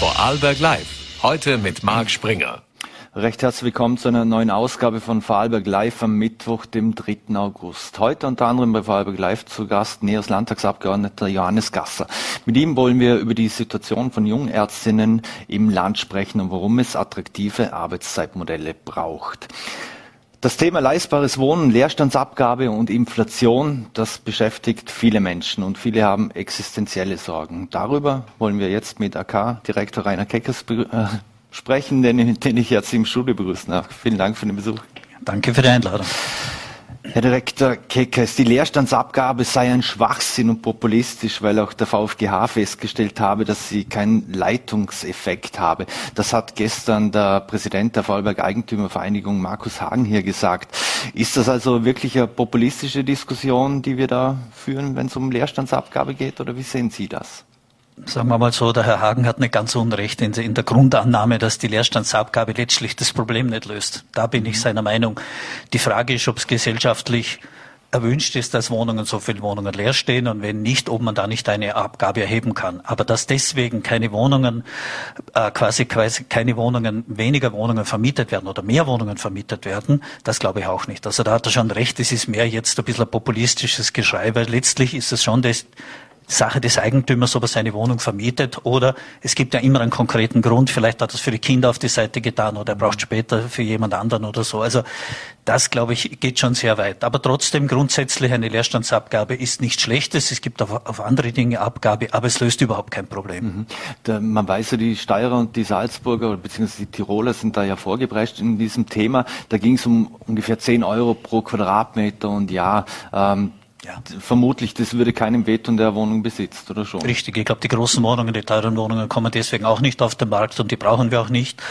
Vorarlberg Live. Heute mit Marc Springer. Recht herzlich willkommen zu einer neuen Ausgabe von Vorarlberg Live am Mittwoch, dem 3. August. Heute unter anderem bei Vorarlberg Live zu Gast Neos Landtagsabgeordneter Johannes Gasser. Mit ihm wollen wir über die Situation von jungen Ärztinnen im Land sprechen und warum es attraktive Arbeitszeitmodelle braucht. Das Thema leistbares Wohnen, Leerstandsabgabe und Inflation, das beschäftigt viele Menschen und viele haben existenzielle Sorgen. Darüber wollen wir jetzt mit AK-Direktor Rainer Keckers äh, sprechen, den, den ich jetzt im Studio begrüßen darf. Vielen Dank für den Besuch. Danke für die Einladung. Herr Direktor Keckes, die Leerstandsabgabe sei ein Schwachsinn und populistisch, weil auch der VfGH festgestellt habe, dass sie keinen Leitungseffekt habe. Das hat gestern der Präsident der Vorarlberg Eigentümervereinigung Markus Hagen hier gesagt. Ist das also wirklich eine populistische Diskussion, die wir da führen, wenn es um Leerstandsabgabe geht, oder wie sehen Sie das? Sagen wir mal so, der Herr Hagen hat nicht ganz unrecht in, in der Grundannahme, dass die Leerstandsabgabe letztlich das Problem nicht löst. Da bin ich seiner Meinung. Die Frage ist, ob es gesellschaftlich erwünscht ist, dass Wohnungen, so viele Wohnungen leer stehen und wenn nicht, ob man da nicht eine Abgabe erheben kann. Aber dass deswegen keine Wohnungen, äh, quasi, quasi keine Wohnungen, weniger Wohnungen vermietet werden oder mehr Wohnungen vermietet werden, das glaube ich auch nicht. Also da hat er schon recht, es ist mehr jetzt ein bisschen ein populistisches Geschrei, weil letztlich ist es schon das, Sache des Eigentümers, ob er seine Wohnung vermietet oder es gibt ja immer einen konkreten Grund. Vielleicht hat er es für die Kinder auf die Seite getan oder er braucht später für jemand anderen oder so. Also das, glaube ich, geht schon sehr weit. Aber trotzdem grundsätzlich eine Leerstandsabgabe ist nichts Schlechtes. Es gibt auf, auf andere Dinge Abgabe, aber es löst überhaupt kein Problem. Mhm. Man weiß ja, die Steirer und die Salzburger bzw. die Tiroler sind da ja vorgeprescht in diesem Thema. Da ging es um ungefähr 10 Euro pro Quadratmeter und ja, ähm, ja. Vermutlich, das würde keinem wehtun, der Wohnung besitzt, oder schon? Richtig, ich glaube, die großen Wohnungen, die teuren Wohnungen kommen deswegen auch nicht auf den Markt und die brauchen wir auch nicht.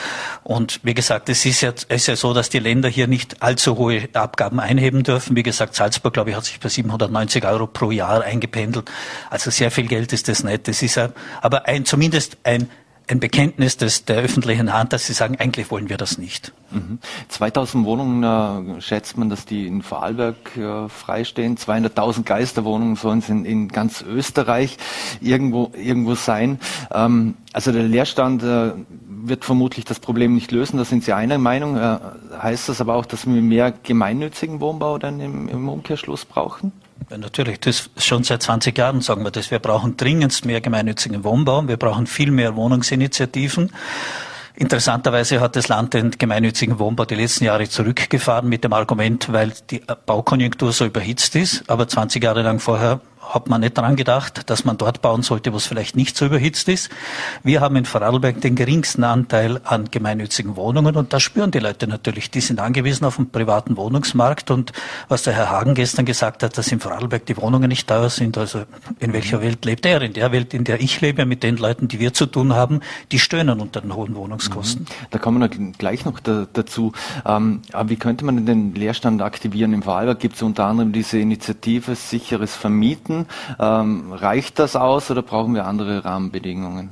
Und wie gesagt, es ist ja, es ist ja so, dass die Länder hier nicht allzu hohe Abgaben einheben dürfen. Wie gesagt, Salzburg, glaube ich, hat sich bei 790 Euro pro Jahr eingependelt. Also sehr viel Geld ist das nicht. Das ist ja, aber ein, zumindest ein ein Bekenntnis des, der öffentlichen Hand, dass sie sagen, eigentlich wollen wir das nicht. Mhm. 2000 Wohnungen äh, schätzt man, dass die in Vorarlberg äh, freistehen. 200.000 Geisterwohnungen sollen es in, in, ganz Österreich irgendwo, irgendwo sein. Ähm, also der Leerstand äh, wird vermutlich das Problem nicht lösen. Da sind Sie einer Meinung. Äh, heißt das aber auch, dass wir mehr gemeinnützigen Wohnbau dann im, im Umkehrschluss brauchen? Ja, natürlich, das schon seit 20 Jahren sagen wir das. Wir brauchen dringendst mehr gemeinnützigen Wohnbau. Wir brauchen viel mehr Wohnungsinitiativen. Interessanterweise hat das Land den gemeinnützigen Wohnbau die letzten Jahre zurückgefahren mit dem Argument, weil die Baukonjunktur so überhitzt ist. Aber 20 Jahre lang vorher hat man nicht daran gedacht, dass man dort bauen sollte, wo es vielleicht nicht so überhitzt ist. Wir haben in Vorarlberg den geringsten Anteil an gemeinnützigen Wohnungen und das spüren die Leute natürlich. Die sind angewiesen auf den privaten Wohnungsmarkt und was der Herr Hagen gestern gesagt hat, dass in Vorarlberg die Wohnungen nicht teuer sind. Also in welcher Welt lebt er? In der Welt, in der ich lebe, mit den Leuten, die wir zu tun haben, die stöhnen unter den hohen Wohnungskosten. Mhm. Da kommen wir gleich noch da, dazu. Ähm, aber wie könnte man den Leerstand aktivieren? Im Vorarlberg gibt es unter anderem diese Initiative Sicheres Vermieten. Ähm, reicht das aus oder brauchen wir andere Rahmenbedingungen?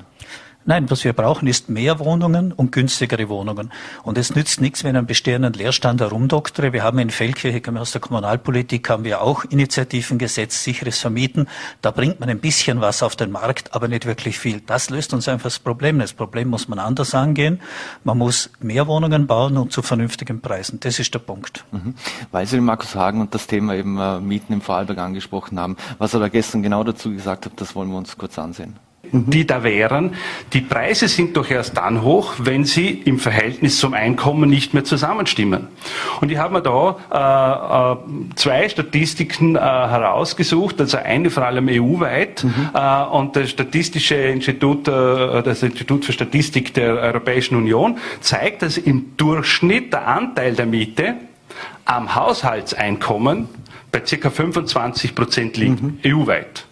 Nein, was wir brauchen, ist mehr Wohnungen und günstigere Wohnungen. Und es nützt nichts, wenn ein bestehenden Leerstand herumdoktere. Wir haben in Feldkirche, aus der Kommunalpolitik, haben wir auch Initiativen gesetzt, sicheres Vermieten. Da bringt man ein bisschen was auf den Markt, aber nicht wirklich viel. Das löst uns einfach das Problem. Das Problem muss man anders angehen. Man muss mehr Wohnungen bauen und zu vernünftigen Preisen. Das ist der Punkt. Mhm. Weil Sie den Markus Hagen und das Thema eben äh, Mieten im Vorarlberg angesprochen haben. Was er da gestern genau dazu gesagt hat, das wollen wir uns kurz ansehen die da wären. Die Preise sind doch erst dann hoch, wenn sie im Verhältnis zum Einkommen nicht mehr zusammenstimmen. Und ich habe mir da äh, äh, zwei Statistiken äh, herausgesucht, also eine vor allem EU-weit mhm. Äh, und das Statistische Institut, äh, das Institut für Statistik der Europäischen Union zeigt, dass im Durchschnitt der Anteil der Miete am Haushaltseinkommen bei ca. 25 Prozent liegt, mhm. EU-weit.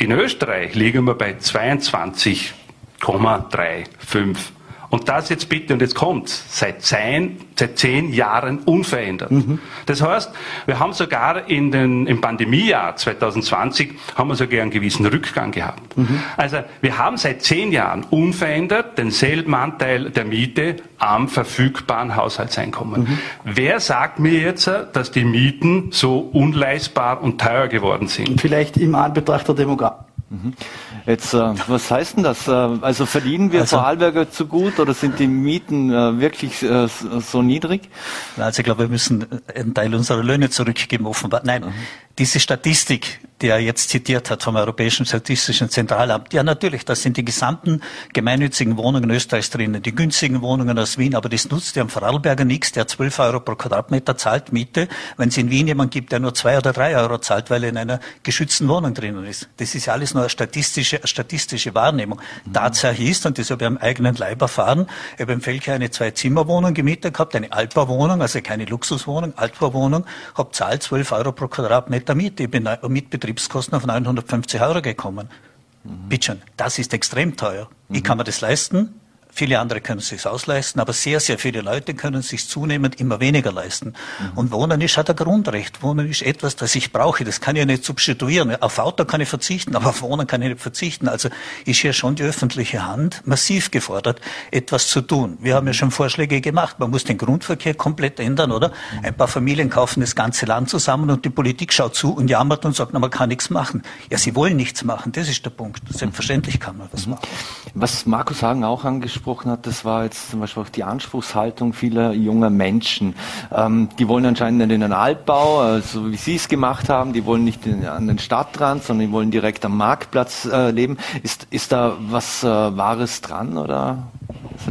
In Österreich liegen wir bei 22,35. Und das jetzt bitte, und jetzt kommt's, seit zehn, seit zehn Jahren unverändert. Mhm. Das heißt, wir haben sogar in den, im Pandemiejahr 2020 haben wir sogar einen gewissen Rückgang gehabt. Mhm. Also, wir haben seit zehn Jahren unverändert denselben Anteil der Miete am verfügbaren Haushaltseinkommen. Mhm. Wer sagt mir jetzt, dass die Mieten so unleistbar und teuer geworden sind? Vielleicht im Anbetracht der Demografie. Jetzt, äh, was heißt denn das? Äh, also verdienen wir also, Vorarlberger zu gut oder sind die Mieten äh, wirklich äh, so niedrig? Also ich glaube, wir müssen einen Teil unserer Löhne zurückgeben, offenbar. Nein, mhm. Diese Statistik, die er jetzt zitiert hat vom Europäischen Statistischen Zentralamt, ja natürlich, das sind die gesamten gemeinnützigen Wohnungen Österreichs drinnen, die günstigen Wohnungen aus Wien, aber das nutzt ja am Vorarlberger nichts, der 12 Euro pro Quadratmeter zahlt Miete, wenn es in Wien jemand gibt, der nur zwei oder drei Euro zahlt, weil er in einer geschützten Wohnung drinnen ist. Das ist ja alles nur eine statistische, statistische Wahrnehmung. Mhm. Tatsache ist, und das habe ich am eigenen Leib erfahren, ich habe im Felke eine Zwei-Zimmer-Wohnung gemietet gehabt, eine Altbauwohnung, also keine Luxuswohnung, Altbauwohnung, habe zahlt 12 Euro pro Quadratmeter Miete. Ich bin mit Betriebskosten auf 950 Euro gekommen. Mhm. Bitte das ist extrem teuer. Mhm. Ich kann mir das leisten, Viele andere können es sich ausleisten, aber sehr, sehr viele Leute können es sich zunehmend immer weniger leisten. Mhm. Und Wohnen ist halt ein Grundrecht. Wohnen ist etwas, das ich brauche. Das kann ich ja nicht substituieren. Auf Auto kann ich verzichten, aber auf Wohnen kann ich nicht verzichten. Also ist hier schon die öffentliche Hand massiv gefordert, etwas zu tun. Wir haben ja schon Vorschläge gemacht. Man muss den Grundverkehr komplett ändern, oder? Mhm. Ein paar Familien kaufen das ganze Land zusammen und die Politik schaut zu und jammert und sagt, na, man kann nichts machen. Ja, sie wollen nichts machen. Das ist der Punkt. Selbstverständlich kann man was mhm. machen. Was Markus Hagen auch angesprochen angesprochen hat, das war jetzt zum Beispiel auch die Anspruchshaltung vieler junger Menschen. Ähm, die wollen anscheinend in den Altbau, äh, so wie Sie es gemacht haben, die wollen nicht in, an den Stadtrand, sondern die wollen direkt am Marktplatz äh, leben. Ist, ist da was äh, Wahres dran oder?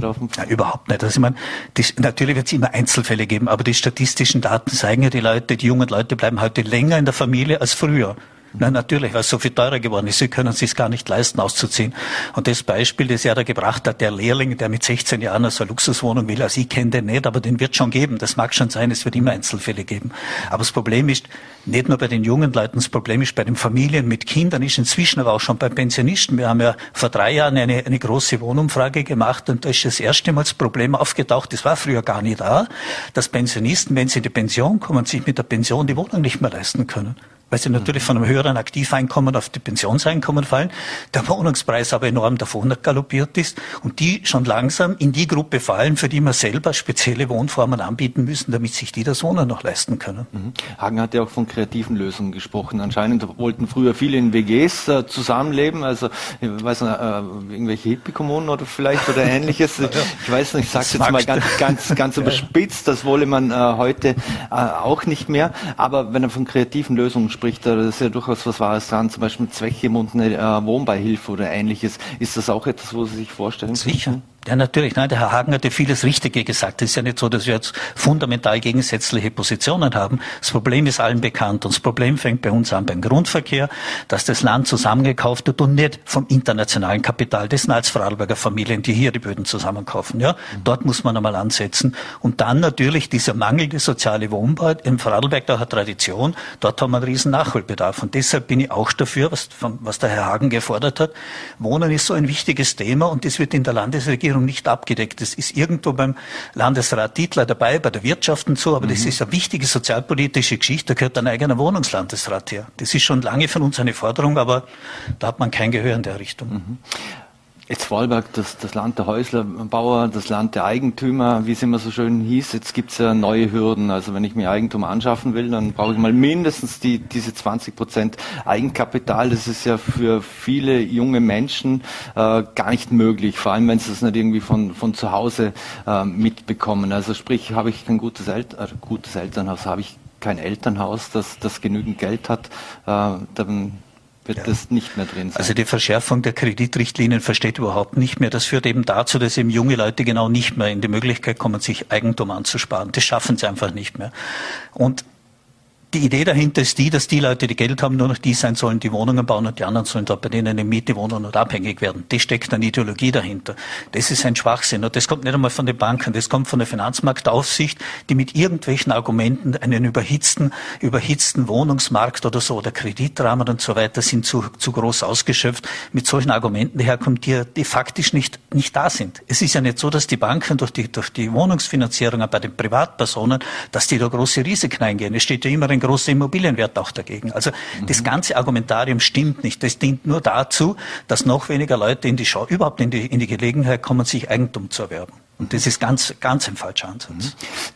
Ja, überhaupt nicht. Also ich meine, die, natürlich wird es immer Einzelfälle geben, aber die statistischen Daten zeigen ja, die Leute, die jungen Leute bleiben heute länger in der Familie als früher. Nein, natürlich, weil es so viel teurer geworden ist. Sie können es sich gar nicht leisten, auszuziehen. Und das Beispiel, das er da gebracht hat, der Lehrling, der mit 16 Jahren so eine Luxuswohnung will, also ich kenne den nicht, aber den wird schon geben. Das mag schon sein, es wird immer Einzelfälle geben. Aber das Problem ist, nicht nur bei den jungen Leuten, das Problem ist bei den Familien mit Kindern, ist inzwischen aber auch schon bei Pensionisten. Wir haben ja vor drei Jahren eine, eine große Wohnumfrage gemacht und da ist das erste Mal das Problem aufgetaucht, das war früher gar nicht da, dass Pensionisten, wenn sie in die Pension kommen, sich mit der Pension die Wohnung nicht mehr leisten können weil sie natürlich von einem höheren Aktiveinkommen auf die Pensionseinkommen fallen, der Wohnungspreis aber enorm davon galoppiert ist und die schon langsam in die Gruppe fallen, für die wir selber spezielle Wohnformen anbieten müssen, damit sich die das Wohnen noch leisten können. Mhm. Hagen hat ja auch von kreativen Lösungen gesprochen. Anscheinend wollten früher viele in WGs äh, zusammenleben, also ich weiß nicht, äh, irgendwelche Hippie-Kommunen oder vielleicht oder ähnliches. ich weiß nicht, ich sage jetzt mal ganz, ganz, ganz überspitzt, das wolle man äh, heute äh, auch nicht mehr. Aber wenn er von kreativen Lösungen spricht, da ist ja durchaus was Wahres dran, zum Beispiel zweckgebundene äh, Wohnbeihilfe oder ähnliches. Ist das auch etwas, wo Sie sich vorstellen Sicher. Können? Ja, natürlich. Nein, der Herr Hagen hat ja vieles Richtige gesagt. Es ist ja nicht so, dass wir jetzt fundamental gegensätzliche Positionen haben. Das Problem ist allen bekannt. Und das Problem fängt bei uns an beim Grundverkehr, dass das Land zusammengekauft wird und nicht vom internationalen Kapital. Das sind als Vorarlberger Familien, die hier die Böden zusammenkaufen. Ja, dort muss man einmal ansetzen. Und dann natürlich dieser mangelnde soziale Wohnbau. Im Vorarlberg, da hat Tradition. Dort haben wir einen riesen Nachholbedarf. Und deshalb bin ich auch dafür, was, was der Herr Hagen gefordert hat. Wohnen ist so ein wichtiges Thema und das wird in der Landesregierung Regierung nicht abgedeckt. Das ist irgendwo beim Landesrat Dietler dabei, bei der Wirtschaft und so, aber mhm. das ist eine wichtige sozialpolitische Geschichte, da gehört ein eigener Wohnungslandesrat her. Das ist schon lange von uns eine Forderung, aber da hat man kein Gehör in der Richtung. Mhm. Jetzt Vorarlberg, das, das Land der Häuslerbauer, das Land der Eigentümer, wie es immer so schön hieß, jetzt gibt es ja neue Hürden. Also wenn ich mir Eigentum anschaffen will, dann brauche ich mal mindestens die, diese 20 Prozent Eigenkapital. Das ist ja für viele junge Menschen äh, gar nicht möglich, vor allem wenn sie das nicht irgendwie von, von zu Hause äh, mitbekommen. Also sprich, habe ich kein gutes, El äh, gutes Elternhaus, habe ich kein Elternhaus, das, das genügend Geld hat, äh, dann wird ja. das nicht mehr drin sein. Also die Verschärfung der Kreditrichtlinien versteht überhaupt nicht mehr. Das führt eben dazu, dass eben junge Leute genau nicht mehr in die Möglichkeit kommen, sich Eigentum anzusparen. Das schaffen sie einfach nicht mehr. Und die Idee dahinter ist die, dass die Leute, die Geld haben, nur noch die sein sollen, die Wohnungen bauen und die anderen sollen dort bei denen eine Miete wohnen und abhängig werden. Das steckt eine Ideologie dahinter. Das ist ein Schwachsinn. Und das kommt nicht einmal von den Banken, das kommt von der Finanzmarktaufsicht, die mit irgendwelchen Argumenten einen überhitzten, überhitzten Wohnungsmarkt oder so oder Kreditrahmen und so weiter sind zu, zu groß ausgeschöpft, mit solchen Argumenten daherkommt, die, die faktisch nicht, nicht da sind. Es ist ja nicht so, dass die Banken durch die, durch die Wohnungsfinanzierung bei den Privatpersonen, dass die da große Risiken eingehen. Es steht ja immer ein großer Immobilienwert auch dagegen. Also mhm. das ganze Argumentarium stimmt nicht. Das dient nur dazu, dass noch weniger Leute in die Schau, überhaupt in die, in die Gelegenheit kommen, sich Eigentum zu erwerben. Und das ist ganz, ganz ein falscher Ansatz. Mhm.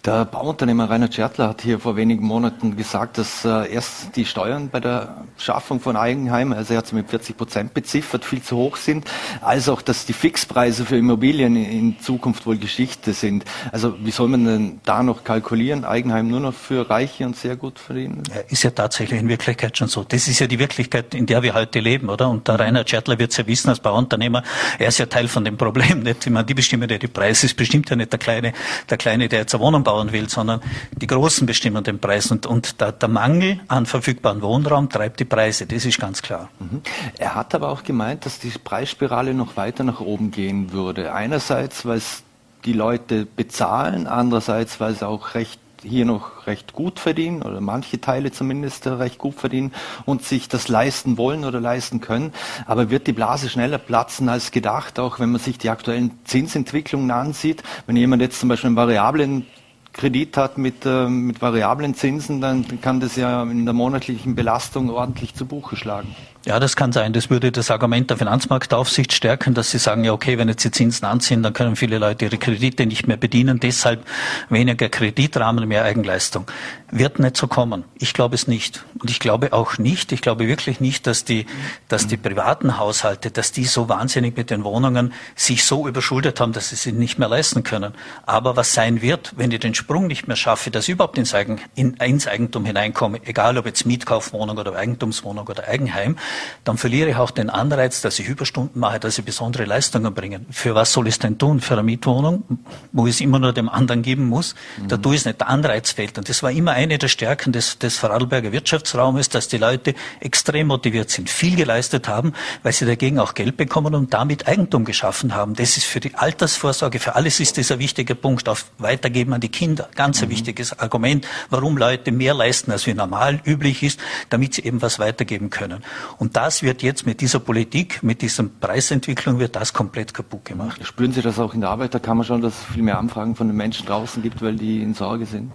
Der Bauunternehmer Rainer Schertler hat hier vor wenigen Monaten gesagt, dass äh, erst die Steuern bei der Schaffung von Eigenheimen, also er hat sie mit 40 Prozent beziffert, viel zu hoch sind, als auch, dass die Fixpreise für Immobilien in Zukunft wohl Geschichte sind. Also wie soll man denn da noch kalkulieren? Eigenheim nur noch für Reiche und sehr gut verdienen? Ja, ist ja tatsächlich in Wirklichkeit schon so. Das ist ja die Wirklichkeit, in der wir heute leben, oder? Und der Rainer Schertler wird es ja wissen als Bauunternehmer, er ist ja Teil von dem Problem. Nicht? Ich meine, die bestimmen ja die Preise ist bestimmt ja nicht der Kleine, der Kleine, der jetzt eine Wohnung bauen will, sondern die Großen bestimmen den Preis. Und, und der, der Mangel an verfügbaren Wohnraum treibt die Preise, das ist ganz klar. Mhm. Er hat aber auch gemeint, dass die Preisspirale noch weiter nach oben gehen würde. Einerseits, weil es die Leute bezahlen, andererseits, weil es auch recht hier noch recht gut verdienen oder manche Teile zumindest recht gut verdienen und sich das leisten wollen oder leisten können. Aber wird die Blase schneller platzen als gedacht, auch wenn man sich die aktuellen Zinsentwicklungen ansieht? Wenn jemand jetzt zum Beispiel einen variablen Kredit hat mit, äh, mit variablen Zinsen, dann kann das ja in der monatlichen Belastung ordentlich zu Buche schlagen. Ja, das kann sein. Das würde das Argument der Finanzmarktaufsicht stärken, dass sie sagen, ja, okay, wenn jetzt die Zinsen anziehen, dann können viele Leute ihre Kredite nicht mehr bedienen. Deshalb weniger Kreditrahmen, mehr Eigenleistung. Wird nicht so kommen. Ich glaube es nicht. Und ich glaube auch nicht, ich glaube wirklich nicht, dass die, dass die privaten Haushalte, dass die so wahnsinnig mit den Wohnungen sich so überschuldet haben, dass sie sie nicht mehr leisten können. Aber was sein wird, wenn ich den Sprung nicht mehr schaffe, dass ich überhaupt ins, ins Eigentum hineinkomme, egal ob jetzt Mietkaufwohnung oder Eigentumswohnung oder Eigenheim, dann verliere ich auch den Anreiz, dass ich Überstunden mache, dass ich besondere Leistungen bringe. Für was soll ich es denn tun? Für eine Mietwohnung, wo ich es immer nur dem anderen geben muss? Mhm. Da tue ich es nicht, der Anreiz fehlt. Und das war immer eine der Stärken des, des Vorarlberger Wirtschaftsraumes, dass die Leute extrem motiviert sind, viel geleistet haben, weil sie dagegen auch Geld bekommen und damit Eigentum geschaffen haben. Das ist für die Altersvorsorge, für alles ist das ein wichtiger Punkt. Auf Weitergeben an die Kinder, ganz ein mhm. wichtiges Argument, warum Leute mehr leisten, als wie normal üblich ist, damit sie eben was weitergeben können. Und das wird jetzt mit dieser Politik, mit dieser Preisentwicklung, wird das komplett kaputt gemacht. Spüren Sie das auch in der Arbeiterkammer schon, dass es viel mehr Anfragen von den Menschen draußen gibt, weil die in Sorge sind?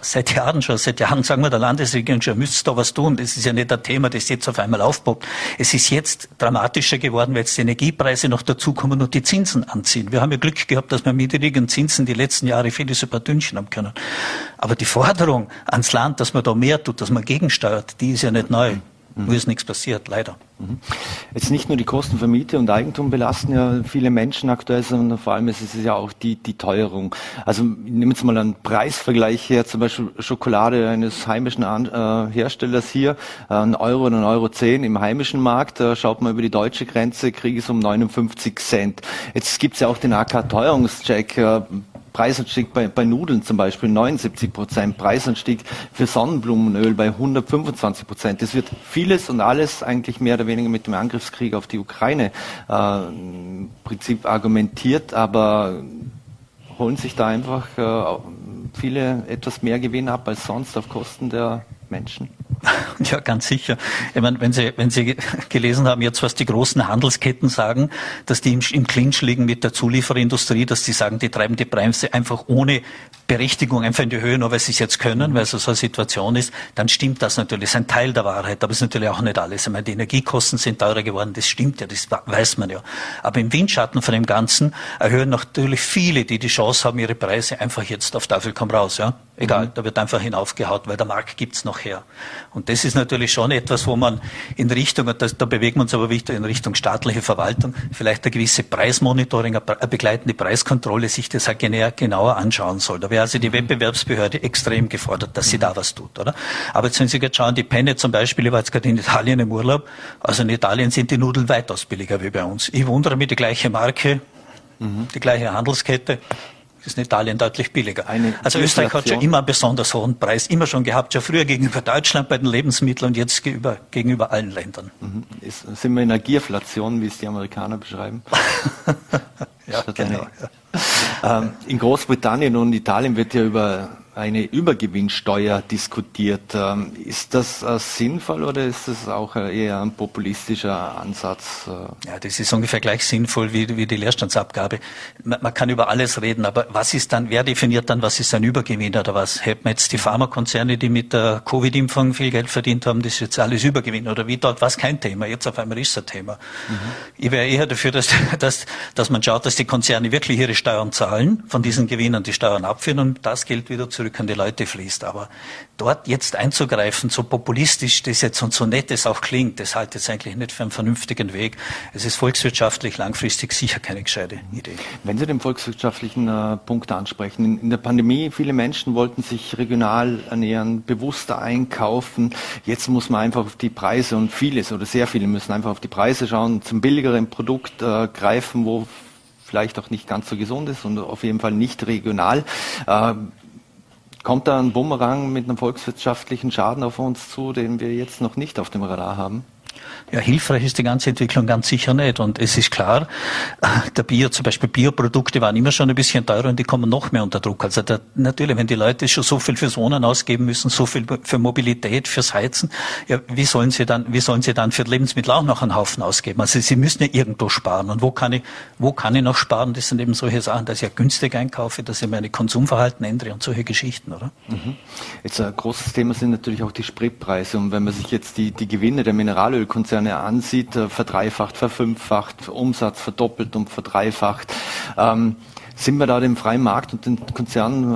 Seit Jahren schon. Seit Jahren sagen wir der Landesregierung schon, müsst da was tun. Das ist ja nicht ein Thema, das jetzt auf einmal aufpoppt. Es ist jetzt dramatischer geworden, weil jetzt die Energiepreise noch dazukommen und die Zinsen anziehen. Wir haben ja Glück gehabt, dass wir mit niedrigen Zinsen die letzten Jahre vieles über Dünnchen haben können. Aber die Forderung ans Land, dass man da mehr tut, dass man gegensteuert, die ist ja nicht neu. Mhm. Nur ist nichts passiert, leider. Mhm. Jetzt nicht nur die Kosten für Miete und Eigentum belasten ja viele Menschen aktuell, sondern vor allem ist es ja auch die, die Teuerung. Also ich nehme jetzt mal einen Preisvergleich her, zum Beispiel Schokolade eines heimischen äh, Herstellers hier, äh, ein Euro oder ein Euro zehn im heimischen Markt, da schaut man über die deutsche Grenze, kriege es um 59 Cent. Jetzt gibt es ja auch den AK-Teuerungscheck, äh, Preisanstieg bei, bei Nudeln zum Beispiel 79 Prozent, Preisanstieg für Sonnenblumenöl bei 125 Prozent. Es wird vieles und alles eigentlich mehr oder weniger mit dem Angriffskrieg auf die Ukraine äh, im Prinzip argumentiert, aber holen sich da einfach äh, viele etwas mehr Gewinn ab als sonst auf Kosten der Menschen. Ja, ganz sicher. Ich meine, wenn Sie, wenn Sie gelesen haben jetzt, was die großen Handelsketten sagen, dass die im, im Clinch liegen mit der Zulieferindustrie, dass die sagen, die treiben die Preise einfach ohne Berechtigung einfach in die Höhe, nur weil sie es jetzt können, weil es so eine Situation ist, dann stimmt das natürlich. Das ist ein Teil der Wahrheit, aber es ist natürlich auch nicht alles. Ich meine, die Energiekosten sind teurer geworden, das stimmt ja, das weiß man ja. Aber im Windschatten von dem Ganzen erhöhen natürlich viele, die die Chance haben, ihre Preise einfach jetzt auf Teufel komm raus, ja. Egal, mhm. da wird einfach hinaufgehaut, weil der Markt gibt's noch her. Und das ist natürlich schon etwas, wo man in Richtung, da, da bewegen wir uns aber wieder in Richtung staatliche Verwaltung, vielleicht eine gewisse Preismonitoring, eine begleitende Preiskontrolle sich das auch genauer anschauen soll. Da wäre also die Wettbewerbsbehörde extrem gefordert, dass sie da was tut, oder? Aber jetzt, wenn Sie jetzt schauen, die Penne zum Beispiel, ich war jetzt gerade in Italien im Urlaub, also in Italien sind die Nudeln weitaus billiger wie bei uns. Ich wundere mich, die gleiche Marke, mhm. die gleiche Handelskette, ist in Italien deutlich billiger. Eine also Österreich hat schon immer einen besonders hohen Preis, immer schon gehabt, schon früher gegenüber Deutschland bei den Lebensmitteln und jetzt gegenüber, gegenüber allen Ländern. Mhm. Ist, sind wir in einer Gierflation, wie es die Amerikaner beschreiben? ja, genau. Ähm, in Großbritannien und Italien wird ja über eine Übergewinnsteuer diskutiert. Ähm, ist das äh, sinnvoll oder ist das auch äh, eher ein populistischer Ansatz? Äh? Ja, das ist ungefähr gleich sinnvoll wie, wie die Leerstandsabgabe. Man, man, kann über alles reden, aber was ist dann, wer definiert dann, was ist ein Übergewinn oder was? Hätten wir jetzt die Pharmakonzerne, die mit der Covid-Impfung viel Geld verdient haben, das ist jetzt alles Übergewinn oder wie dort war es kein Thema. Jetzt auf einmal ist es ein Thema. Mhm. Ich wäre eher dafür, dass, dass, dass man schaut, dass die Konzerne wirklich ihre Steuern zahlen, von diesen Gewinnen die Steuern abführen und das Geld wieder zurück die Leute fließt. Aber dort jetzt einzugreifen, so populistisch das jetzt und so nett es auch klingt, das halte ich eigentlich nicht für einen vernünftigen Weg. Es ist volkswirtschaftlich langfristig sicher keine gescheite Idee. Wenn Sie den volkswirtschaftlichen äh, Punkt ansprechen, in, in, der Pandemie, viele Menschen wollten sich regional ernähren, bewusster einkaufen. Jetzt muss man einfach auf die Preise und vieles oder sehr viele müssen einfach auf die Preise schauen, zum billigeren Produkt äh, greifen, wo vielleicht auch nicht ganz so gesund ist und auf jeden Fall nicht regional. Äh, kommt da ein Bumerang mit einem volkswirtschaftlichen Schaden auf uns zu, den wir jetzt noch nicht auf dem Radar haben? Ja, hilfreich ist die ganze Entwicklung ganz sicher nicht. Und es ist klar, der Bio, zum Beispiel Bioprodukte waren immer schon ein bisschen teurer und die kommen noch mehr unter Druck. Also da, natürlich, wenn die Leute schon so viel fürs Wohnen ausgeben müssen, so viel für Mobilität, fürs Heizen, ja, wie sollen sie dann, wie sollen sie dann für Lebensmittel auch noch einen Haufen ausgeben? Also sie müssen ja irgendwo sparen. Und wo kann ich, wo kann ich noch sparen? Das sind eben solche Sachen, dass ich ja günstig einkaufe, dass ich meine Konsumverhalten ändere und solche Geschichten, oder? Mhm. Jetzt ein großes Thema sind natürlich auch die Spritpreise. Und wenn man sich jetzt die, die Gewinne der Mineralölkonzerne Konzerne ansieht, äh, verdreifacht, verfünffacht, Umsatz verdoppelt und verdreifacht. Ähm, sind wir da dem freien Markt und den Konzernen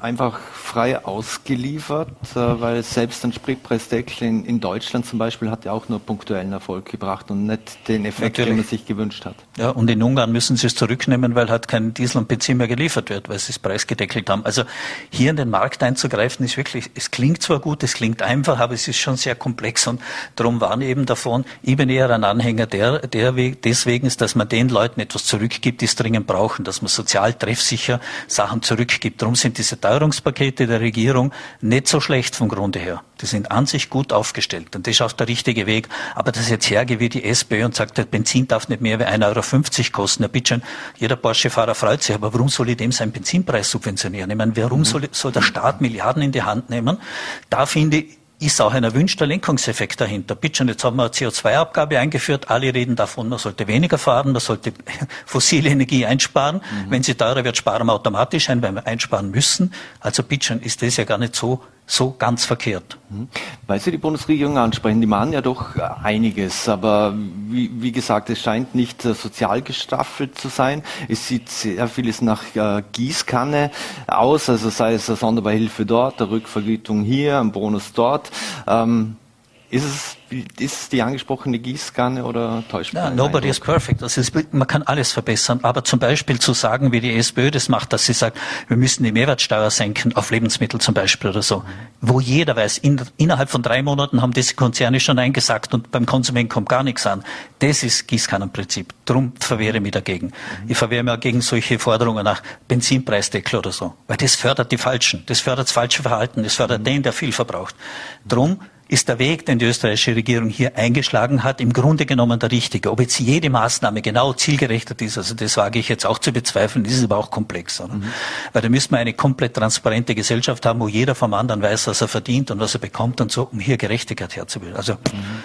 äh, einfach frei ausgeliefert, äh, weil selbst ein Spritpreisdeckel in, in, Deutschland zum Beispiel hat ja auch nur punktuellen Erfolg gebracht und nicht den Effekt, Natürlich. den man sich gewünscht hat. Ja, und in Ungarn müssen sie es zurücknehmen, weil halt kein Diesel und Benzin mehr geliefert wird, weil sie es preisgedeckelt haben. Also hier in den Markt einzugreifen ist wirklich, es klingt zwar gut, es klingt einfach, aber es ist schon sehr komplex und darum waren eben davon, ich bin eher ein Anhänger der, der deswegen ist, dass man den Leuten etwas zurückgibt, die es dringend brauchen, dass man sozial treffsicher Sachen zurückgibt. Darum sind diese Teuerungspakete Pakete der Regierung nicht so schlecht vom Grunde her. Die sind an sich gut aufgestellt und das ist auch der richtige Weg. Aber dass jetzt hergeht wie die SPÖ und sagt, der Benzin darf nicht mehr wie 1,50 Euro kosten. Ja, bitte schön, jeder Porsche-Fahrer freut sich, aber warum soll ich dem seinen Benzinpreis subventionieren? Ich meine, warum soll, soll der Staat Milliarden in die Hand nehmen? Da finde ich, ist auch ein erwünschter Lenkungseffekt dahinter. Bitte schon, jetzt haben wir eine CO2-Abgabe eingeführt. Alle reden davon, man sollte weniger fahren, man sollte fossile Energie einsparen. Mhm. Wenn sie teurer wird, sparen wir automatisch ein, weil wir einsparen müssen. Also bitte schon, ist das ja gar nicht so so ganz verkehrt. Mhm. Weil Sie die Bundesregierung ansprechen, die machen ja doch einiges, aber wie, wie gesagt, es scheint nicht äh, sozial gestaffelt zu sein. Es sieht sehr vieles nach äh, Gießkanne aus, also sei es eine Sonderbeihilfe dort, eine Rückvergütung hier, ein Bonus dort. Ähm, ist es ist die angesprochene Gießkanne oder täuscht man? No, nobody is perfect. Das ist, man kann alles verbessern. Aber zum Beispiel zu sagen, wie die SPÖ das macht, dass sie sagt, wir müssen die Mehrwertsteuer senken auf Lebensmittel zum Beispiel oder so. Wo jeder weiß, in, innerhalb von drei Monaten haben diese Konzerne schon eingesagt und beim Konsumenten kommt gar nichts an. Das ist Gießkannenprinzip. Darum verwehre ich mich dagegen. Ich verwehre mich auch gegen solche Forderungen nach Benzinpreisdeckel oder so. Weil das fördert die Falschen. Das fördert das falsche Verhalten. Das fördert den, der viel verbraucht. Drum ist der Weg, den die österreichische Regierung hier eingeschlagen hat, im Grunde genommen der richtige. Ob jetzt jede Maßnahme genau zielgerichtet ist, also das wage ich jetzt auch zu bezweifeln, das ist aber auch komplex. Mhm. Weil da müssen wir eine komplett transparente Gesellschaft haben, wo jeder vom anderen weiß, was er verdient und was er bekommt und so, um hier Gerechtigkeit herzubilden. Also mhm.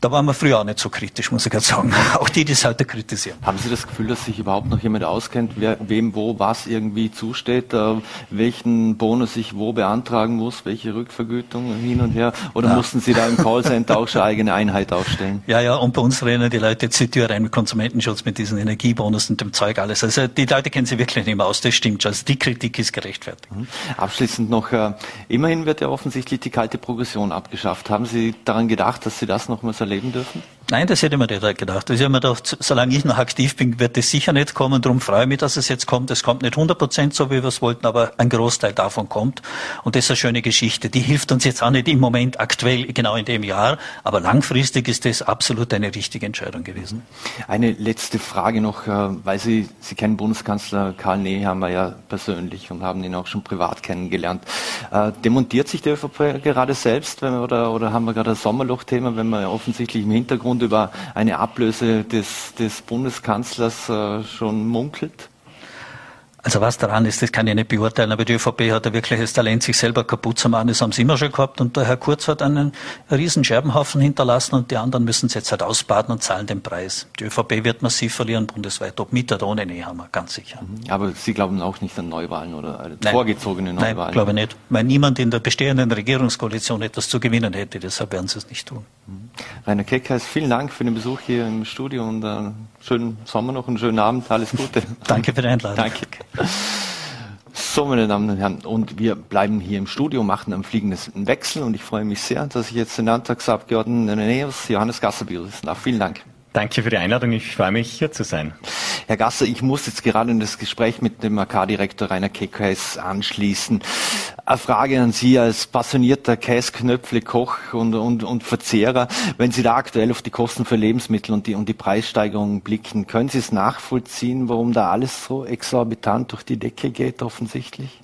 Da waren wir früher auch nicht so kritisch, muss ich gerade sagen. Auch die, die es heute kritisieren. Haben Sie das Gefühl, dass sich überhaupt noch jemand auskennt, wer, wem wo was irgendwie zusteht, äh, welchen Bonus ich wo beantragen muss, welche Rückvergütung hin und her? Oder ja. mussten Sie da im Callcenter auch schon eigene Einheit aufstellen? Ja, ja, und bei uns rennen die Leute jetzt die Tür rein mit Konsumentenschutz, mit diesen Energiebonus und dem Zeug alles. Also die Leute kennen sich wirklich nicht mehr aus, das stimmt schon. Also die Kritik ist gerechtfertigt. Mhm. Abschließend noch, äh, immerhin wird ja offensichtlich die kalte Progression abgeschafft. Haben Sie daran gedacht, dass Sie das nochmal so erleben dürfen? Nein, das hätte man nicht gedacht. Ich habe mir solange ich noch aktiv bin, wird das sicher nicht kommen. Darum freue ich mich, dass es jetzt kommt. Es kommt nicht 100 Prozent so, wie wir es wollten, aber ein Großteil davon kommt. Und das ist eine schöne Geschichte. Die hilft uns jetzt auch nicht im Moment aktuell, genau in dem Jahr. Aber langfristig ist das absolut eine richtige Entscheidung gewesen. Eine letzte Frage noch, äh, weil Sie, Sie kennen Bundeskanzler Karl wir ja persönlich und haben ihn auch schon privat kennengelernt. Äh, demontiert sich der ÖVP gerade selbst, wenn wir, oder, oder haben wir gerade ein Sommerloch-Thema, wenn wir offensichtlich im Hintergrund und über eine Ablöse des, des Bundeskanzlers äh, schon munkelt? Also was daran ist, das kann ich nicht beurteilen, aber die ÖVP hat ein wirkliches Talent, sich selber kaputt zu machen. Das haben sie immer schon gehabt und der Herr Kurz hat einen riesen Scherbenhaufen hinterlassen und die anderen müssen es jetzt halt ausbaden und zahlen den Preis. Die ÖVP wird massiv verlieren bundesweit, ob mit oder ohne Nehammer, ganz sicher. Mhm. Aber Sie glauben auch nicht an Neuwahlen oder Nein. vorgezogene Neuwahlen? Nein, glaube ich nicht. Weil niemand in der bestehenden Regierungskoalition etwas zu gewinnen hätte, deshalb werden sie es nicht tun. Mhm. Rainer Keckers, vielen Dank für den Besuch hier im Studio und einen äh, schönen Sommer noch, einen schönen Abend, alles Gute. Danke für die Einladung. Danke. So, meine Damen und Herren, und wir bleiben hier im Studio, machen einen fliegenden Wechsel und ich freue mich sehr, dass ich jetzt den Landtagsabgeordneten Neos Johannes Gasser begrüßen darf. Vielen Dank. Danke für die Einladung. Ich freue mich, hier zu sein. Herr Gasser, ich muss jetzt gerade in das Gespräch mit dem AK-Direktor Rainer Keckheis anschließen. Eine Frage an Sie als passionierter Käsknöpfle, Koch und, und, und Verzehrer. Wenn Sie da aktuell auf die Kosten für Lebensmittel und die, und die Preissteigerungen blicken, können Sie es nachvollziehen, warum da alles so exorbitant durch die Decke geht, offensichtlich?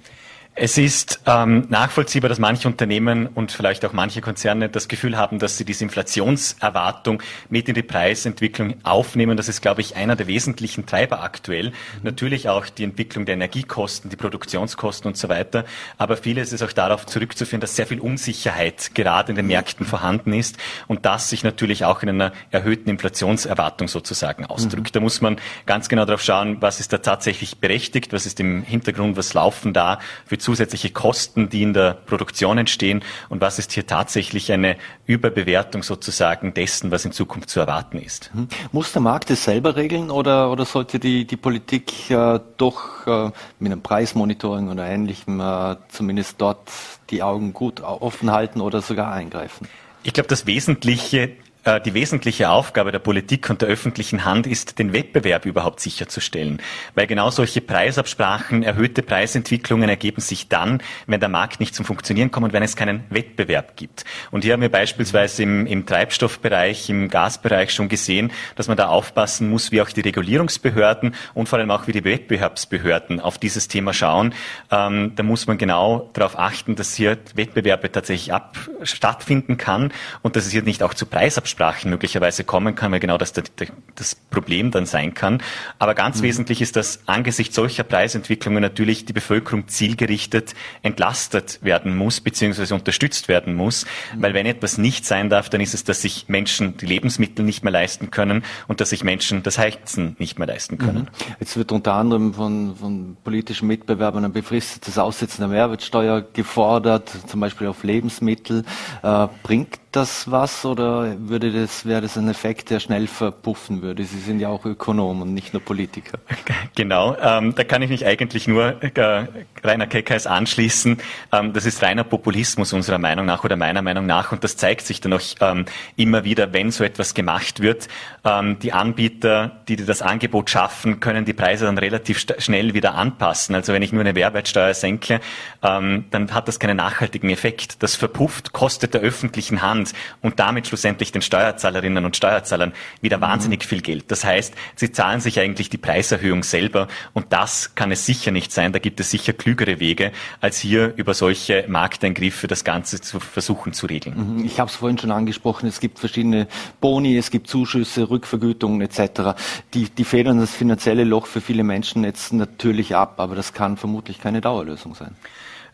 Es ist ähm, nachvollziehbar, dass manche Unternehmen und vielleicht auch manche Konzerne das Gefühl haben, dass sie diese Inflationserwartung mit in die Preisentwicklung aufnehmen. Das ist, glaube ich, einer der wesentlichen Treiber aktuell. Mhm. Natürlich auch die Entwicklung der Energiekosten, die Produktionskosten und so weiter. Aber vieles ist auch darauf zurückzuführen, dass sehr viel Unsicherheit gerade in den Märkten vorhanden ist und das sich natürlich auch in einer erhöhten Inflationserwartung sozusagen ausdrückt. Mhm. Da muss man ganz genau darauf schauen, was ist da tatsächlich berechtigt, was ist im Hintergrund, was laufen da für zusätzliche Kosten, die in der Produktion entstehen und was ist hier tatsächlich eine Überbewertung sozusagen dessen, was in Zukunft zu erwarten ist. Mhm. Muss der Markt es selber regeln oder, oder sollte die, die Politik äh, doch äh, mit einem Preismonitoring oder ähnlichem äh, zumindest dort die Augen gut offen halten oder sogar eingreifen? Ich glaube, das Wesentliche die wesentliche Aufgabe der Politik und der öffentlichen Hand ist, den Wettbewerb überhaupt sicherzustellen. Weil genau solche Preisabsprachen, erhöhte Preisentwicklungen ergeben sich dann, wenn der Markt nicht zum Funktionieren kommt und wenn es keinen Wettbewerb gibt. Und hier haben wir beispielsweise im, im Treibstoffbereich, im Gasbereich schon gesehen, dass man da aufpassen muss, wie auch die Regulierungsbehörden und vor allem auch wie die Wettbewerbsbehörden auf dieses Thema schauen. Ähm, da muss man genau darauf achten, dass hier Wettbewerbe tatsächlich ab, stattfinden kann und dass es hier nicht auch zu Preisabsprachen Absprachen möglicherweise kommen kann, weil genau das das Problem dann sein kann. Aber ganz mhm. wesentlich ist, dass angesichts solcher Preisentwicklungen natürlich die Bevölkerung zielgerichtet entlastet werden muss, beziehungsweise unterstützt werden muss. Mhm. Weil wenn etwas nicht sein darf, dann ist es, dass sich Menschen die Lebensmittel nicht mehr leisten können und dass sich Menschen das Heizen nicht mehr leisten können. Mhm. Jetzt wird unter anderem von, von politischen Mitbewerbern ein befristetes Aussetzen der Mehrwertsteuer gefordert, zum Beispiel auf Lebensmittel. Äh, bringt das was oder würde das, wäre das ein Effekt, der schnell verpuffen würde? Sie sind ja auch Ökonom und nicht nur Politiker. Genau, ähm, da kann ich mich eigentlich nur äh, Rainer Keckheis anschließen. Ähm, das ist reiner Populismus unserer Meinung nach oder meiner Meinung nach und das zeigt sich dann auch ähm, immer wieder, wenn so etwas gemacht wird. Ähm, die Anbieter, die das Angebot schaffen, können die Preise dann relativ schnell wieder anpassen. Also wenn ich nur eine Mehrwertsteuer senke, ähm, dann hat das keinen nachhaltigen Effekt. Das verpufft, kostet der öffentlichen Hand Land und damit schlussendlich den Steuerzahlerinnen und Steuerzahlern wieder mhm. wahnsinnig viel Geld. Das heißt, sie zahlen sich eigentlich die Preiserhöhung selber und das kann es sicher nicht sein. Da gibt es sicher klügere Wege, als hier über solche Markteingriffe das Ganze zu versuchen zu regeln. Mhm. Ich habe es vorhin schon angesprochen, es gibt verschiedene Boni, es gibt Zuschüsse, Rückvergütungen etc. Die, die federn das finanzielle Loch für viele Menschen jetzt natürlich ab, aber das kann vermutlich keine Dauerlösung sein.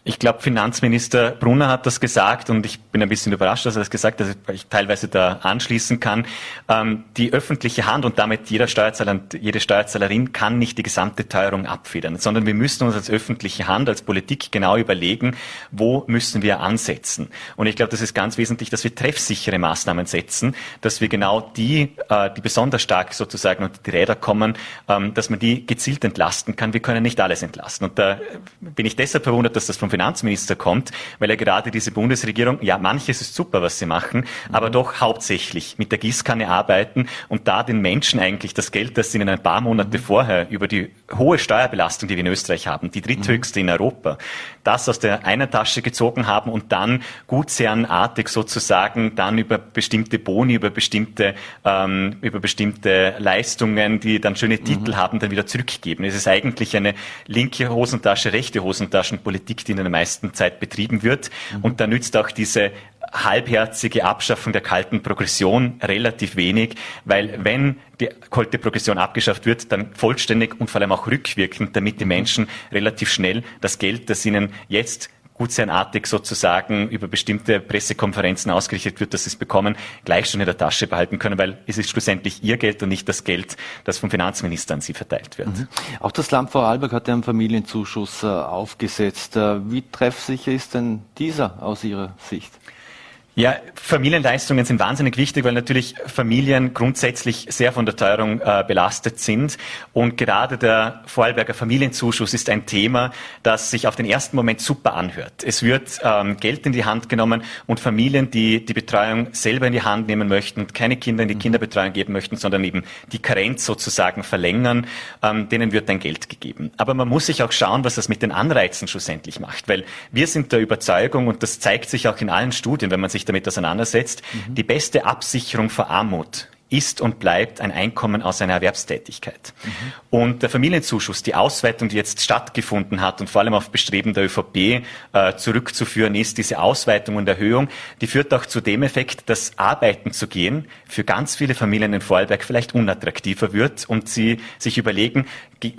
Ich glaube, Finanzminister Brunner hat das gesagt und ich bin ein bisschen überrascht, dass er das gesagt hat, dass ich teilweise da anschließen kann. Ähm, die öffentliche Hand und damit jeder Steuerzahler und jede Steuerzahlerin kann nicht die gesamte Teuerung abfedern, sondern wir müssen uns als öffentliche Hand, als Politik genau überlegen, wo müssen wir ansetzen. Und ich glaube, das ist ganz wesentlich, dass wir treffsichere Maßnahmen setzen, dass wir genau die, äh, die besonders stark sozusagen unter die Räder kommen, ähm, dass man die gezielt entlasten kann. Wir können nicht alles entlasten. Und da bin ich deshalb verwundert, dass das vom Finanzminister kommt, weil er gerade diese Bundesregierung, ja, manches ist super, was sie machen, mhm. aber doch hauptsächlich mit der Gießkanne arbeiten und da den Menschen eigentlich das Geld, das ihnen ein paar Monate mhm. vorher über die hohe Steuerbelastung, die wir in Österreich haben, die dritthöchste mhm. in Europa, das aus der einen Tasche gezogen haben und dann gutsherrenartig sozusagen dann über bestimmte Boni, über bestimmte, ähm, über bestimmte Leistungen, die dann schöne Titel mhm. haben, dann wieder zurückgeben. Es ist eigentlich eine linke Hosentasche, rechte Hosentaschenpolitik, die in der meisten Zeit betrieben wird. Mhm. Und da nützt auch diese halbherzige Abschaffung der kalten Progression relativ wenig, weil wenn die kalte Progression abgeschafft wird, dann vollständig und vor allem auch rückwirkend, damit die Menschen relativ schnell das Geld, das ihnen jetzt gutsherrenartig sozusagen über bestimmte Pressekonferenzen ausgerichtet wird, dass sie es bekommen, gleich schon in der Tasche behalten können, weil es ist schlussendlich ihr Geld und nicht das Geld, das vom Finanzminister an sie verteilt wird. Mhm. Auch das Land Vorarlberg hat ja einen Familienzuschuss äh, aufgesetzt. Äh, wie treffsicher ist denn dieser aus Ihrer Sicht? Ja, Familienleistungen sind wahnsinnig wichtig, weil natürlich Familien grundsätzlich sehr von der Teuerung äh, belastet sind. Und gerade der Vorarlberger Familienzuschuss ist ein Thema, das sich auf den ersten Moment super anhört. Es wird ähm, Geld in die Hand genommen und Familien, die die Betreuung selber in die Hand nehmen möchten und keine Kinder in die mhm. Kinderbetreuung geben möchten, sondern eben die Karenz sozusagen verlängern, ähm, denen wird ein Geld gegeben. Aber man muss sich auch schauen, was das mit den Anreizen schlussendlich macht, weil wir sind der Überzeugung, und das zeigt sich auch in allen Studien, wenn man sich damit auseinandersetzt, mhm. die beste Absicherung vor Armut ist und bleibt ein Einkommen aus einer Erwerbstätigkeit. Mhm. Und der Familienzuschuss, die Ausweitung, die jetzt stattgefunden hat und vor allem auf Bestreben der ÖVP äh, zurückzuführen ist, diese Ausweitung und Erhöhung, die führt auch zu dem Effekt, dass arbeiten zu gehen für ganz viele Familien in Vorarlberg vielleicht unattraktiver wird und sie sich überlegen,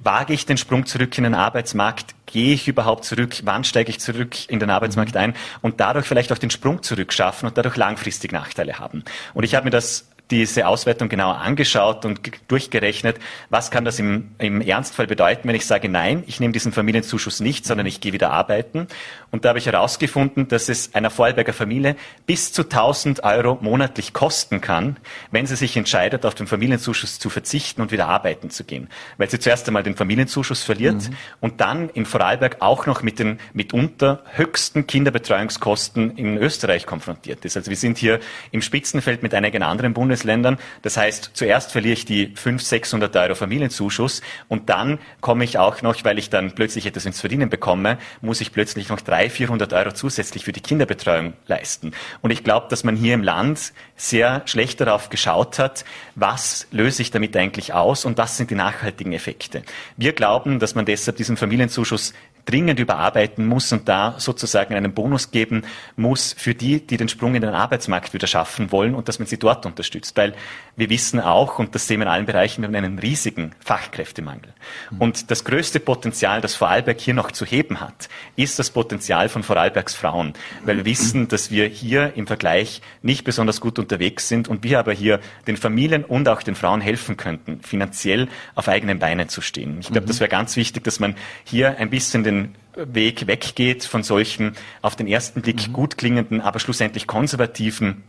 wage ich den Sprung zurück in den Arbeitsmarkt? Gehe ich überhaupt zurück? Wann steige ich zurück in den Arbeitsmarkt ein? Und dadurch vielleicht auch den Sprung zurückschaffen und dadurch langfristig Nachteile haben. Und ich habe mir das diese Auswertung genauer angeschaut und durchgerechnet, was kann das im, im Ernstfall bedeuten, wenn ich sage, nein, ich nehme diesen Familienzuschuss nicht, sondern ich gehe wieder arbeiten. Und da habe ich herausgefunden, dass es einer Vorarlberger Familie bis zu 1000 Euro monatlich kosten kann, wenn sie sich entscheidet, auf den Familienzuschuss zu verzichten und wieder arbeiten zu gehen. Weil sie zuerst einmal den Familienzuschuss verliert mhm. und dann in Vorarlberg auch noch mit den mitunter höchsten Kinderbetreuungskosten in Österreich konfrontiert ist. Also wir sind hier im Spitzenfeld mit einigen anderen Bundes Bundesländern. Das heißt, zuerst verliere ich die 500, 600 Euro Familienzuschuss und dann komme ich auch noch, weil ich dann plötzlich etwas ins Verdienen bekomme, muss ich plötzlich noch 300, 400 Euro zusätzlich für die Kinderbetreuung leisten. Und ich glaube, dass man hier im Land sehr schlecht darauf geschaut hat, was löse ich damit eigentlich aus und was sind die nachhaltigen Effekte. Wir glauben, dass man deshalb diesen Familienzuschuss dringend überarbeiten muss und da sozusagen einen Bonus geben muss für die, die den Sprung in den Arbeitsmarkt wieder schaffen wollen und dass man sie dort unterstützt. Weil wir wissen auch, und das sehen wir in allen Bereichen, wir haben einen riesigen Fachkräftemangel. Mhm. Und das größte Potenzial, das Vorarlberg hier noch zu heben hat, ist das Potenzial von Vorarlbergs Frauen. Weil wir wissen, dass wir hier im Vergleich nicht besonders gut unterwegs sind und wir aber hier den Familien und auch den Frauen helfen könnten, finanziell auf eigenen Beinen zu stehen. Ich glaube, mhm. das wäre ganz wichtig, dass man hier ein bisschen den Weg weggeht von solchen auf den ersten Blick mhm. gut klingenden, aber schlussendlich konservativen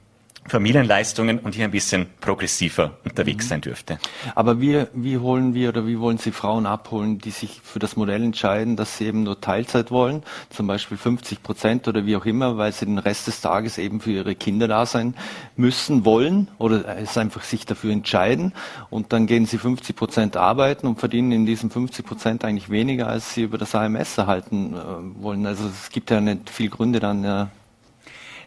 Familienleistungen und hier ein bisschen progressiver unterwegs mhm. sein dürfte. Aber wie, wie holen wir oder wie wollen Sie Frauen abholen, die sich für das Modell entscheiden, dass sie eben nur Teilzeit wollen, zum Beispiel 50 Prozent oder wie auch immer, weil sie den Rest des Tages eben für ihre Kinder da sein müssen, wollen oder es einfach sich dafür entscheiden und dann gehen sie 50 Prozent arbeiten und verdienen in diesen 50 Prozent eigentlich weniger, als sie über das AMS erhalten äh, wollen. Also es gibt ja nicht viel Gründe dann, ja,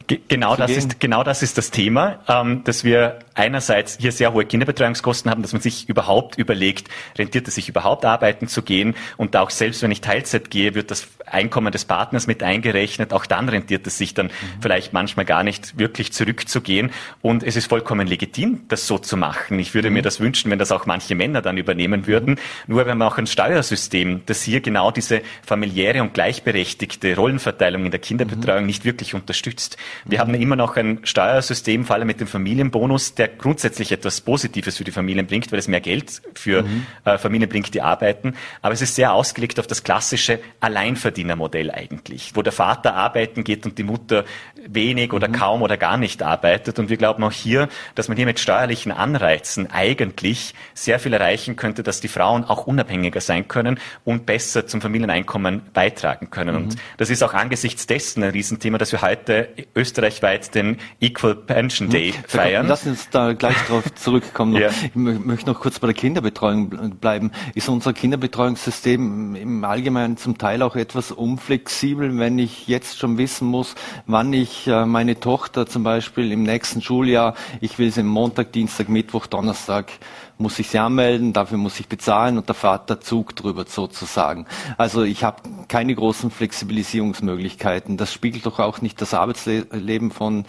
Genau das, ist, genau das ist das Thema, ähm, dass wir einerseits hier sehr hohe Kinderbetreuungskosten haben, dass man sich überhaupt überlegt, rentiert es sich überhaupt arbeiten zu gehen und auch selbst wenn ich Teilzeit gehe, wird das Einkommen des Partners mit eingerechnet, auch dann rentiert es sich dann mhm. vielleicht manchmal gar nicht wirklich zurückzugehen und es ist vollkommen legitim, das so zu machen. Ich würde mhm. mir das wünschen, wenn das auch manche Männer dann übernehmen würden. Mhm. Nur wir haben auch ein Steuersystem, das hier genau diese familiäre und gleichberechtigte Rollenverteilung in der Kinderbetreuung mhm. nicht wirklich unterstützt. Wir haben immer noch ein Steuersystem, vor allem mit dem Familienbonus, der grundsätzlich etwas Positives für die Familien bringt, weil es mehr Geld für mhm. äh, Familien bringt, die arbeiten. Aber es ist sehr ausgelegt auf das klassische Alleinverdienermodell eigentlich, wo der Vater arbeiten geht und die Mutter wenig oder mhm. kaum oder gar nicht arbeitet. Und wir glauben auch hier, dass man hier mit steuerlichen Anreizen eigentlich sehr viel erreichen könnte, dass die Frauen auch unabhängiger sein können und besser zum Familieneinkommen beitragen können. Mhm. Und das ist auch angesichts dessen ein Riesenthema, dass wir heute österreichweit den Equal Pension Day hm, feiern. Lass uns da gleich drauf zurückkommen. ja. Ich möchte noch kurz bei der Kinderbetreuung bleiben. Ist unser Kinderbetreuungssystem im Allgemeinen zum Teil auch etwas unflexibel, wenn ich jetzt schon wissen muss, wann ich äh, meine Tochter zum Beispiel im nächsten Schuljahr, ich will sie Montag, Dienstag, Mittwoch, Donnerstag muss ich sie anmelden, dafür muss ich bezahlen und der Vater Zug drüber sozusagen. Also ich habe keine großen Flexibilisierungsmöglichkeiten. Das spiegelt doch auch nicht das Arbeitsleben von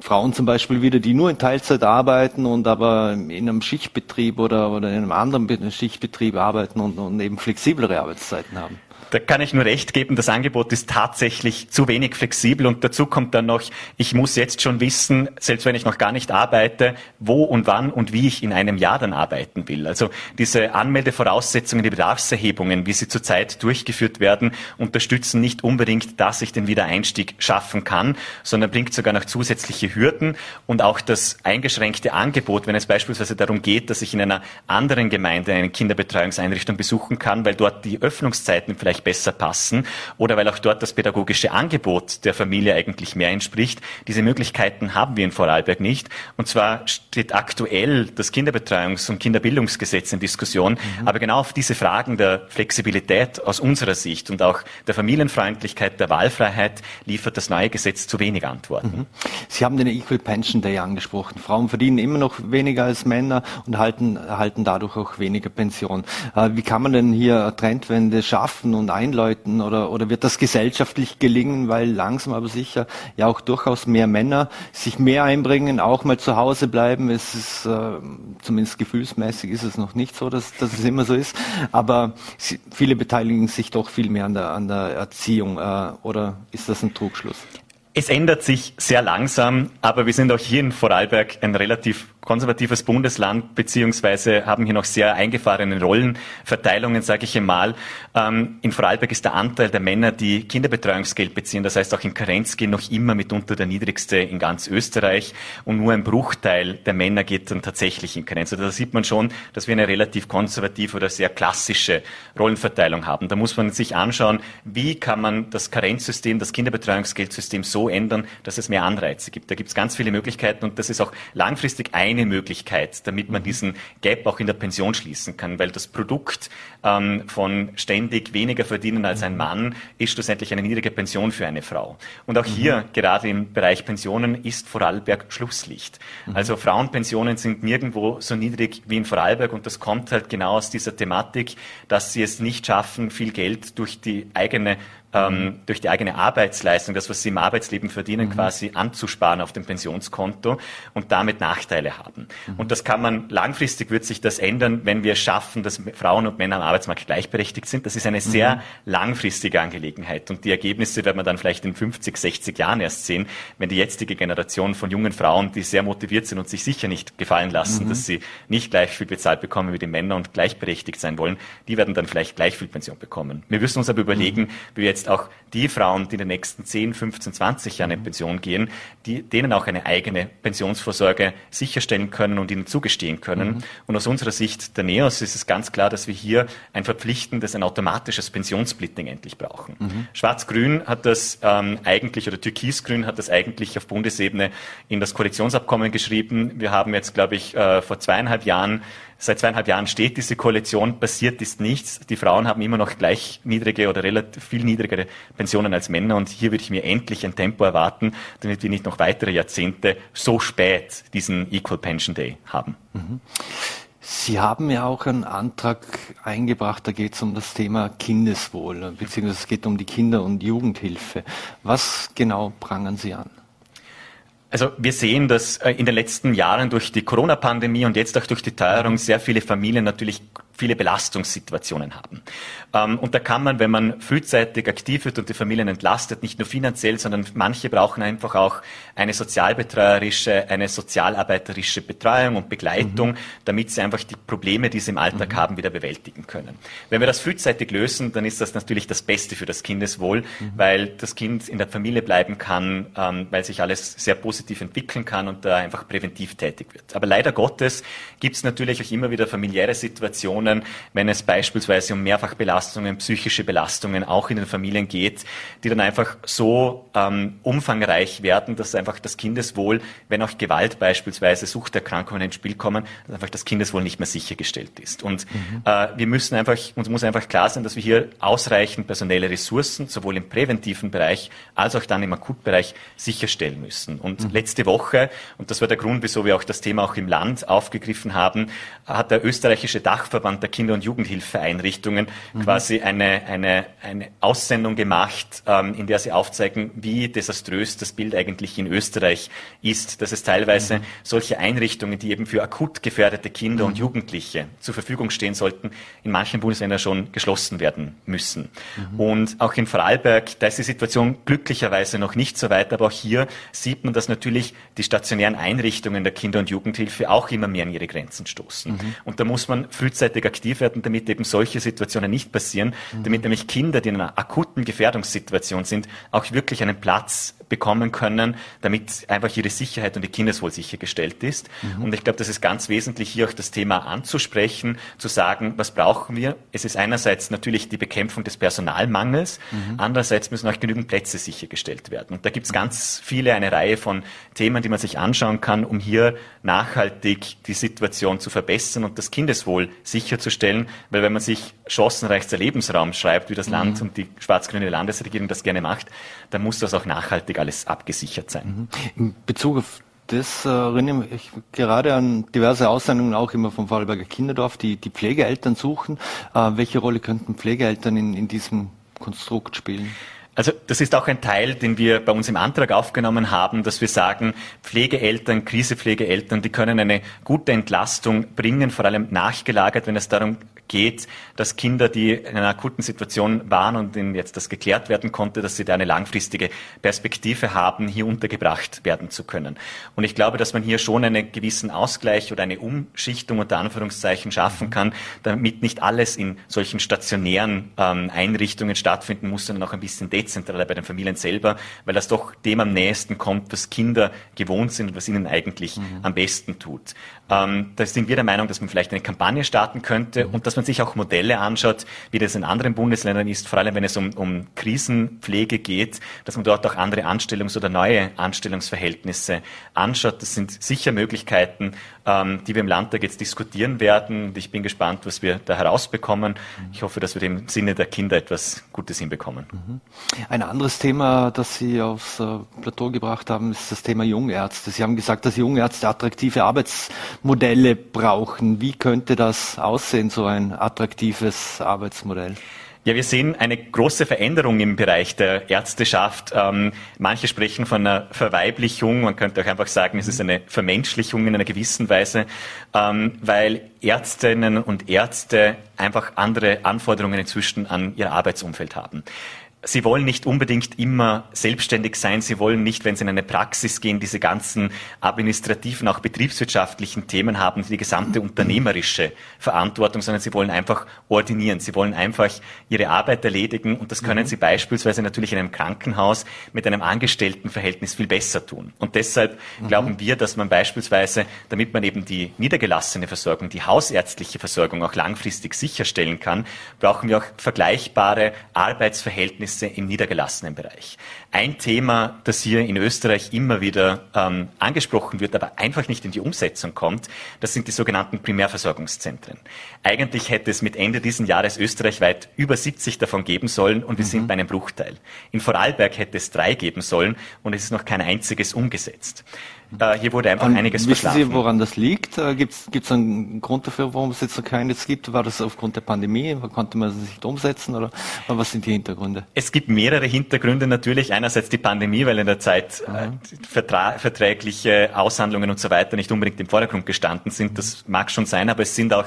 Frauen zum Beispiel wieder, die nur in Teilzeit arbeiten und aber in einem Schichtbetrieb oder, oder in einem anderen Schichtbetrieb arbeiten und, und eben flexiblere Arbeitszeiten haben. Da kann ich nur recht geben, das Angebot ist tatsächlich zu wenig flexibel und dazu kommt dann noch, ich muss jetzt schon wissen, selbst wenn ich noch gar nicht arbeite, wo und wann und wie ich in einem Jahr dann arbeiten will. Also diese Anmeldevoraussetzungen, die Bedarfserhebungen, wie sie zurzeit durchgeführt werden, unterstützen nicht unbedingt, dass ich den Wiedereinstieg schaffen kann, sondern bringt sogar noch zusätzliche Hürden und auch das eingeschränkte Angebot, wenn es beispielsweise darum geht, dass ich in einer anderen Gemeinde eine Kinderbetreuungseinrichtung besuchen kann, weil dort die Öffnungszeiten vielleicht besser passen oder weil auch dort das pädagogische Angebot der Familie eigentlich mehr entspricht. Diese Möglichkeiten haben wir in Vorarlberg nicht. Und zwar steht aktuell das Kinderbetreuungs- und Kinderbildungsgesetz in Diskussion. Mhm. Aber genau auf diese Fragen der Flexibilität aus unserer Sicht und auch der Familienfreundlichkeit, der Wahlfreiheit liefert das neue Gesetz zu wenig Antworten. Mhm. Sie haben den Equal Pension Day angesprochen. Frauen verdienen immer noch weniger als Männer und erhalten, erhalten dadurch auch weniger Pension. Äh, wie kann man denn hier Trendwende schaffen und einläuten oder, oder wird das gesellschaftlich gelingen, weil langsam aber sicher ja auch durchaus mehr Männer sich mehr einbringen, auch mal zu Hause bleiben. Es ist äh, zumindest gefühlsmäßig ist es noch nicht so, dass, dass es immer so ist, aber sie, viele beteiligen sich doch viel mehr an der, an der Erziehung äh, oder ist das ein Trugschluss? Es ändert sich sehr langsam, aber wir sind auch hier in Vorarlberg ein relativ konservatives Bundesland, beziehungsweise haben hier noch sehr eingefahrene Rollenverteilungen, sage ich einmal. Ähm, in Vorarlberg ist der Anteil der Männer, die Kinderbetreuungsgeld beziehen, das heißt auch in Karenz gehen, noch immer mitunter der niedrigste in ganz Österreich und nur ein Bruchteil der Männer geht dann tatsächlich in Karenz. Also da sieht man schon, dass wir eine relativ konservative oder sehr klassische Rollenverteilung haben. Da muss man sich anschauen, wie kann man das Karenzsystem, das Kinderbetreuungsgeldsystem so ändern, dass es mehr Anreize gibt. Da gibt es ganz viele Möglichkeiten und das ist auch langfristig ein eine Möglichkeit, damit man mhm. diesen Gap auch in der Pension schließen kann, weil das Produkt ähm, von ständig weniger verdienen als ein mhm. Mann ist schlussendlich eine niedrige Pension für eine Frau. Und auch hier, mhm. gerade im Bereich Pensionen, ist Vorarlberg Schlusslicht. Mhm. Also Frauenpensionen sind nirgendwo so niedrig wie in Vorarlberg und das kommt halt genau aus dieser Thematik, dass sie es nicht schaffen, viel Geld durch die eigene ähm, durch die eigene Arbeitsleistung, das, was sie im Arbeitsleben verdienen, mhm. quasi anzusparen auf dem Pensionskonto und damit Nachteile haben. Mhm. Und das kann man, langfristig wird sich das ändern, wenn wir schaffen, dass Frauen und Männer am Arbeitsmarkt gleichberechtigt sind. Das ist eine sehr mhm. langfristige Angelegenheit. Und die Ergebnisse werden wir dann vielleicht in 50, 60 Jahren erst sehen, wenn die jetzige Generation von jungen Frauen, die sehr motiviert sind und sich sicher nicht gefallen lassen, mhm. dass sie nicht gleich viel bezahlt bekommen wie die Männer und gleichberechtigt sein wollen, die werden dann vielleicht gleich viel Pension bekommen. Wir müssen uns aber überlegen, mhm. wie wir jetzt jetzt auch die Frauen, die in den nächsten 10, 15, 20 Jahren in Pension gehen, die, denen auch eine eigene Pensionsvorsorge sicherstellen können und ihnen zugestehen können. Mhm. Und aus unserer Sicht der NEOS ist es ganz klar, dass wir hier ein verpflichtendes, ein automatisches Pensionssplitting endlich brauchen. Mhm. Schwarz-Grün hat das ähm, eigentlich, oder Türkis-Grün hat das eigentlich auf Bundesebene in das Koalitionsabkommen geschrieben. Wir haben jetzt, glaube ich, äh, vor zweieinhalb Jahren Seit zweieinhalb Jahren steht diese Koalition, passiert ist nichts. Die Frauen haben immer noch gleich niedrige oder relativ viel niedrigere Pensionen als Männer und hier würde ich mir endlich ein Tempo erwarten, damit wir nicht noch weitere Jahrzehnte so spät diesen Equal Pension Day haben. Mhm. Sie haben ja auch einen Antrag eingebracht, da geht es um das Thema Kindeswohl, beziehungsweise es geht um die Kinder- und Jugendhilfe. Was genau prangern Sie an? Also wir sehen, dass äh, in den letzten Jahren durch die Corona-Pandemie und jetzt auch durch die Teuerung sehr viele Familien natürlich viele Belastungssituationen haben. Ähm, und da kann man, wenn man frühzeitig aktiv wird und die Familien entlastet, nicht nur finanziell, sondern manche brauchen einfach auch eine sozialbetreuerische, eine sozialarbeiterische Betreuung und Begleitung, mhm. damit sie einfach die Probleme, die sie im Alltag mhm. haben, wieder bewältigen können. Wenn wir das frühzeitig lösen, dann ist das natürlich das Beste für das Kindeswohl, mhm. weil das Kind in der Familie bleiben kann, ähm, weil sich alles sehr positiv entwickeln kann und da einfach präventiv tätig wird. Aber leider Gottes gibt es natürlich auch immer wieder familiäre Situationen, Situationen, wenn es beispielsweise um Mehrfachbelastungen, psychische Belastungen auch in den Familien geht, die dann einfach so ähm, umfangreich werden, dass einfach das Kindeswohl, wenn auch Gewalt beispielsweise, Suchterkrankungen ins Spiel kommen, dass einfach das Kindeswohl nicht mehr sichergestellt ist. Und mhm. äh, wir müssen einfach, uns muss einfach klar sein, dass wir hier ausreichend personelle Ressourcen, sowohl im präventiven Bereich als auch dann im Akutbereich sicherstellen müssen. Und mhm. letzte Woche, und das war der Grund, wieso wir auch das Thema auch im Land aufgegriffen haben, hat der österreichische Dachverband Vorstand der Kinder- und Jugendhilfeeinrichtungen mhm. quasi eine, eine, eine Aussendung gemacht, ähm, in der sie aufzeigen, wie desaströs das Bild eigentlich in Österreich ist, dass es teilweise mhm. solche Einrichtungen, die eben für akut gefährdete Kinder mhm. und Jugendliche zur Verfügung stehen sollten, in manchen Bundesländern schon geschlossen werden müssen. Mhm. Und auch in Vorarlberg, da ist die Situation glücklicherweise noch nicht so weit, aber auch hier sieht man, dass natürlich die stationären Einrichtungen der Kinder- und Jugendhilfe auch immer mehr an ihre Grenzen stoßen. Mhm. Und da muss man frühzeitig aktiv werden, damit eben solche Situationen nicht passieren, mhm. damit nämlich Kinder, die in einer akuten Gefährdungssituation sind, auch wirklich einen Platz bekommen können, damit einfach ihre Sicherheit und ihr Kindeswohl sichergestellt ist. Mhm. Und ich glaube, das ist ganz wesentlich, hier auch das Thema anzusprechen, zu sagen, was brauchen wir? Es ist einerseits natürlich die Bekämpfung des Personalmangels, mhm. andererseits müssen auch genügend Plätze sichergestellt werden. Und da gibt es ganz viele, eine Reihe von Themen, die man sich anschauen kann, um hier nachhaltig die Situation zu verbessern und das Kindeswohl sicherzustellen. Weil wenn man sich chancenreichster Lebensraum schreibt, wie das mhm. Land und die schwarz-grüne Landesregierung das gerne macht, dann muss das auch nachhaltig alles abgesichert sein. Mhm. In Bezug auf das äh, erinnere ich gerade an diverse Aussendungen auch immer vom Vorarlberger Kinderdorf, die die Pflegeeltern suchen. Äh, welche Rolle könnten Pflegeeltern in, in diesem Konstrukt spielen? Also das ist auch ein Teil, den wir bei uns im Antrag aufgenommen haben, dass wir sagen, Pflegeeltern, Krisepflegeeltern, die können eine gute Entlastung bringen, vor allem nachgelagert, wenn es darum geht, dass Kinder, die in einer akuten Situation waren und denen jetzt das geklärt werden konnte, dass sie da eine langfristige Perspektive haben, hier untergebracht werden zu können. Und ich glaube, dass man hier schon einen gewissen Ausgleich oder eine Umschichtung unter Anführungszeichen schaffen kann, damit nicht alles in solchen stationären ähm, Einrichtungen stattfinden muss, sondern auch ein bisschen dezentraler bei den Familien selber, weil das doch dem am nächsten kommt, was Kinder gewohnt sind und was ihnen eigentlich mhm. am besten tut. Ähm, da sind wir der Meinung, dass man vielleicht eine Kampagne starten könnte und dass man sich auch Modelle anschaut, wie das in anderen Bundesländern ist, vor allem wenn es um, um Krisenpflege geht, dass man dort auch andere Anstellungs- oder neue Anstellungsverhältnisse anschaut. Das sind sicher Möglichkeiten, ähm, die wir im Landtag jetzt diskutieren werden. Und ich bin gespannt, was wir da herausbekommen. Ich hoffe, dass wir im Sinne der Kinder etwas Gutes hinbekommen. Mhm. Ein anderes Thema, das Sie aufs äh, Plateau gebracht haben, ist das Thema Jungärzte. Sie haben gesagt, dass Jungärzte attraktive Arbeitsmodelle brauchen. Wie könnte das aussehen, so ein attraktives Arbeitsmodell? Ja, wir sehen eine große Veränderung im Bereich der Ärzteschaft. Ähm, manche sprechen von einer Verweiblichung. Man könnte auch einfach sagen, es ist eine Vermenschlichung in einer gewissen Weise, ähm, weil Ärztinnen und Ärzte einfach andere Anforderungen inzwischen an ihr Arbeitsumfeld haben. Sie wollen nicht unbedingt immer selbstständig sein. Sie wollen nicht, wenn Sie in eine Praxis gehen, diese ganzen administrativen, auch betriebswirtschaftlichen Themen haben, die gesamte unternehmerische Verantwortung, sondern Sie wollen einfach ordinieren. Sie wollen einfach Ihre Arbeit erledigen und das können mhm. Sie beispielsweise natürlich in einem Krankenhaus mit einem Angestelltenverhältnis viel besser tun. Und deshalb mhm. glauben wir, dass man beispielsweise, damit man eben die niedergelassene Versorgung, die hausärztliche Versorgung auch langfristig sicherstellen kann, brauchen wir auch vergleichbare Arbeitsverhältnisse Verhältnisse im niedergelassenen Bereich. Ein Thema, das hier in Österreich immer wieder ähm, angesprochen wird, aber einfach nicht in die Umsetzung kommt, das sind die sogenannten Primärversorgungszentren. Eigentlich hätte es mit Ende dieses Jahres österreichweit über 70 davon geben sollen und wir mhm. sind bei einem Bruchteil. In Vorarlberg hätte es drei geben sollen und es ist noch kein einziges umgesetzt. Äh, hier wurde einfach und einiges wissen verschlafen. Wissen Sie, woran das liegt? Äh, Gibt es einen Grund dafür, warum es jetzt noch jetzt gibt? War das aufgrund der Pandemie? Konnte man es nicht umsetzen? Oder was sind die Hintergründe? Es gibt mehrere Hintergründe natürlich. Einerseits die Pandemie, weil in der Zeit äh, vertra verträgliche Aushandlungen und so weiter nicht unbedingt im Vordergrund gestanden sind. Das mag schon sein, aber es sind auch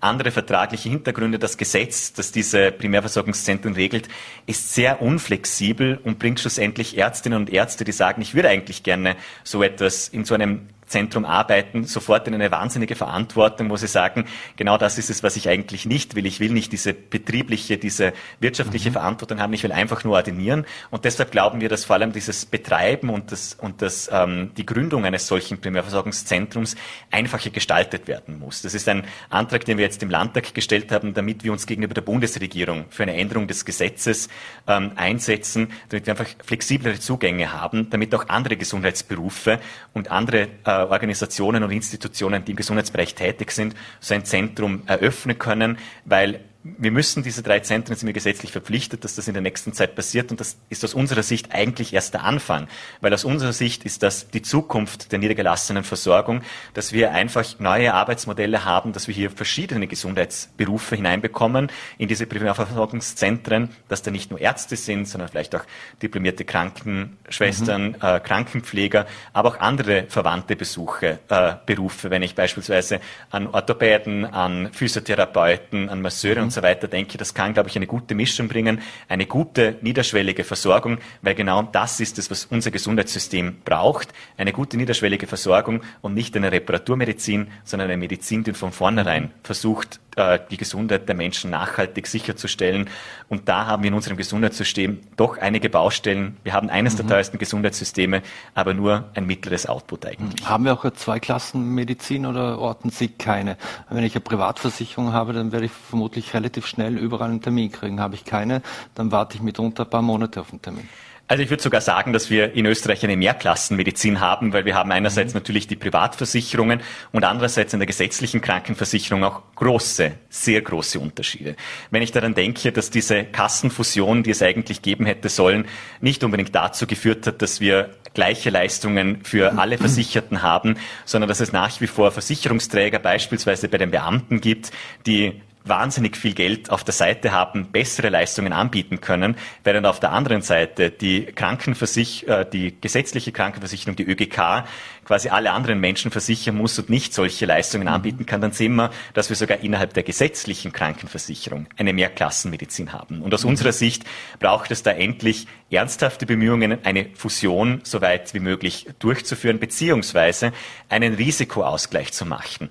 andere vertragliche Hintergründe. Das Gesetz, das diese Primärversorgungszentren regelt, ist sehr unflexibel und bringt schlussendlich Ärztinnen und Ärzte, die sagen, ich würde eigentlich gerne so etwas in so einem Zentrum arbeiten, sofort in eine wahnsinnige Verantwortung, wo sie sagen, genau das ist es, was ich eigentlich nicht will. Ich will nicht diese betriebliche, diese wirtschaftliche mhm. Verantwortung haben. Ich will einfach nur ordinieren. Und deshalb glauben wir, dass vor allem dieses Betreiben und, das, und das, ähm, die Gründung eines solchen Primärversorgungszentrums einfacher gestaltet werden muss. Das ist ein Antrag, den wir jetzt im Landtag gestellt haben, damit wir uns gegenüber der Bundesregierung für eine Änderung des Gesetzes ähm, einsetzen, damit wir einfach flexiblere Zugänge haben, damit auch andere Gesundheitsberufe und andere äh, Organisationen und Institutionen, die im Gesundheitsbereich tätig sind, so ein Zentrum eröffnen können, weil wir müssen diese drei Zentren sind wir gesetzlich verpflichtet, dass das in der nächsten Zeit passiert und das ist aus unserer Sicht eigentlich erst der Anfang, weil aus unserer Sicht ist das die Zukunft der niedergelassenen Versorgung, dass wir einfach neue Arbeitsmodelle haben, dass wir hier verschiedene Gesundheitsberufe hineinbekommen in diese Primärversorgungszentren, dass da nicht nur Ärzte sind, sondern vielleicht auch diplomierte Krankenschwestern, mhm. äh, Krankenpfleger, aber auch andere verwandte Besuche, äh, Berufe, wenn ich beispielsweise an Orthopäden, an Physiotherapeuten, an Masseure mhm. Und so weiter denke, das kann, glaube ich, eine gute Mischung bringen, eine gute niederschwellige Versorgung, weil genau das ist es, was unser Gesundheitssystem braucht, eine gute niederschwellige Versorgung und nicht eine Reparaturmedizin, sondern eine Medizin, die von vornherein versucht, äh, die Gesundheit der Menschen nachhaltig sicherzustellen. Und da haben wir in unserem Gesundheitssystem doch einige Baustellen. Wir haben eines mhm. der teuersten Gesundheitssysteme, aber nur ein mittleres Output eigentlich. Haben wir auch eine Zweiklassenmedizin oder orten Sie keine? Wenn ich eine Privatversicherung habe, dann werde ich vermutlich relativ schnell überall einen Termin kriegen. Habe ich keine, dann warte ich mitunter ein paar Monate auf einen Termin. Also ich würde sogar sagen, dass wir in Österreich eine Mehrklassenmedizin haben, weil wir haben einerseits mhm. natürlich die Privatversicherungen und andererseits in der gesetzlichen Krankenversicherung auch große, sehr große Unterschiede. Wenn ich daran denke, dass diese Kassenfusion, die es eigentlich geben hätte sollen, nicht unbedingt dazu geführt hat, dass wir gleiche Leistungen für alle Versicherten haben, sondern dass es nach wie vor Versicherungsträger beispielsweise bei den Beamten gibt, die wahnsinnig viel Geld auf der Seite haben, bessere Leistungen anbieten können, während auf der anderen Seite die Krankenversicherung, äh, die gesetzliche Krankenversicherung, die ÖGK, quasi alle anderen Menschen versichern muss und nicht solche Leistungen mhm. anbieten kann, dann sehen wir, dass wir sogar innerhalb der gesetzlichen Krankenversicherung eine Mehrklassenmedizin haben. Und aus mhm. unserer Sicht braucht es da endlich ernsthafte Bemühungen, eine Fusion so weit wie möglich durchzuführen, beziehungsweise einen Risikoausgleich zu machen.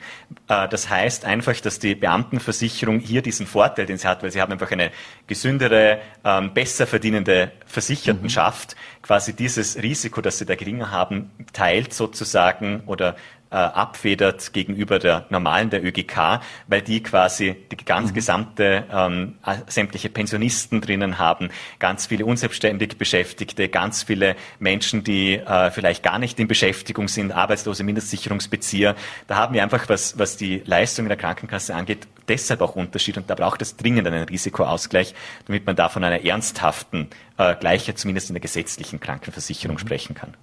Äh, das heißt einfach, dass die Beamtenversicherung hier diesen Vorteil, den sie hat, weil sie haben einfach eine gesündere, ähm, besser verdienende Versichertenschaft, mhm. quasi dieses Risiko, das sie da geringer haben, teilt sozusagen sozusagen oder äh, abfedert gegenüber der normalen der ÖGK, weil die quasi die ganz mhm. gesamte ähm, sämtliche Pensionisten drinnen haben, ganz viele unselbstständig Beschäftigte, ganz viele Menschen, die äh, vielleicht gar nicht in Beschäftigung sind, arbeitslose Mindestsicherungsbezieher. Da haben wir einfach, was, was die Leistungen der Krankenkasse angeht, deshalb auch Unterschied und da braucht es dringend einen Risikoausgleich, damit man da von einer ernsthaften äh, Gleichheit zumindest in der gesetzlichen Krankenversicherung mhm. sprechen kann.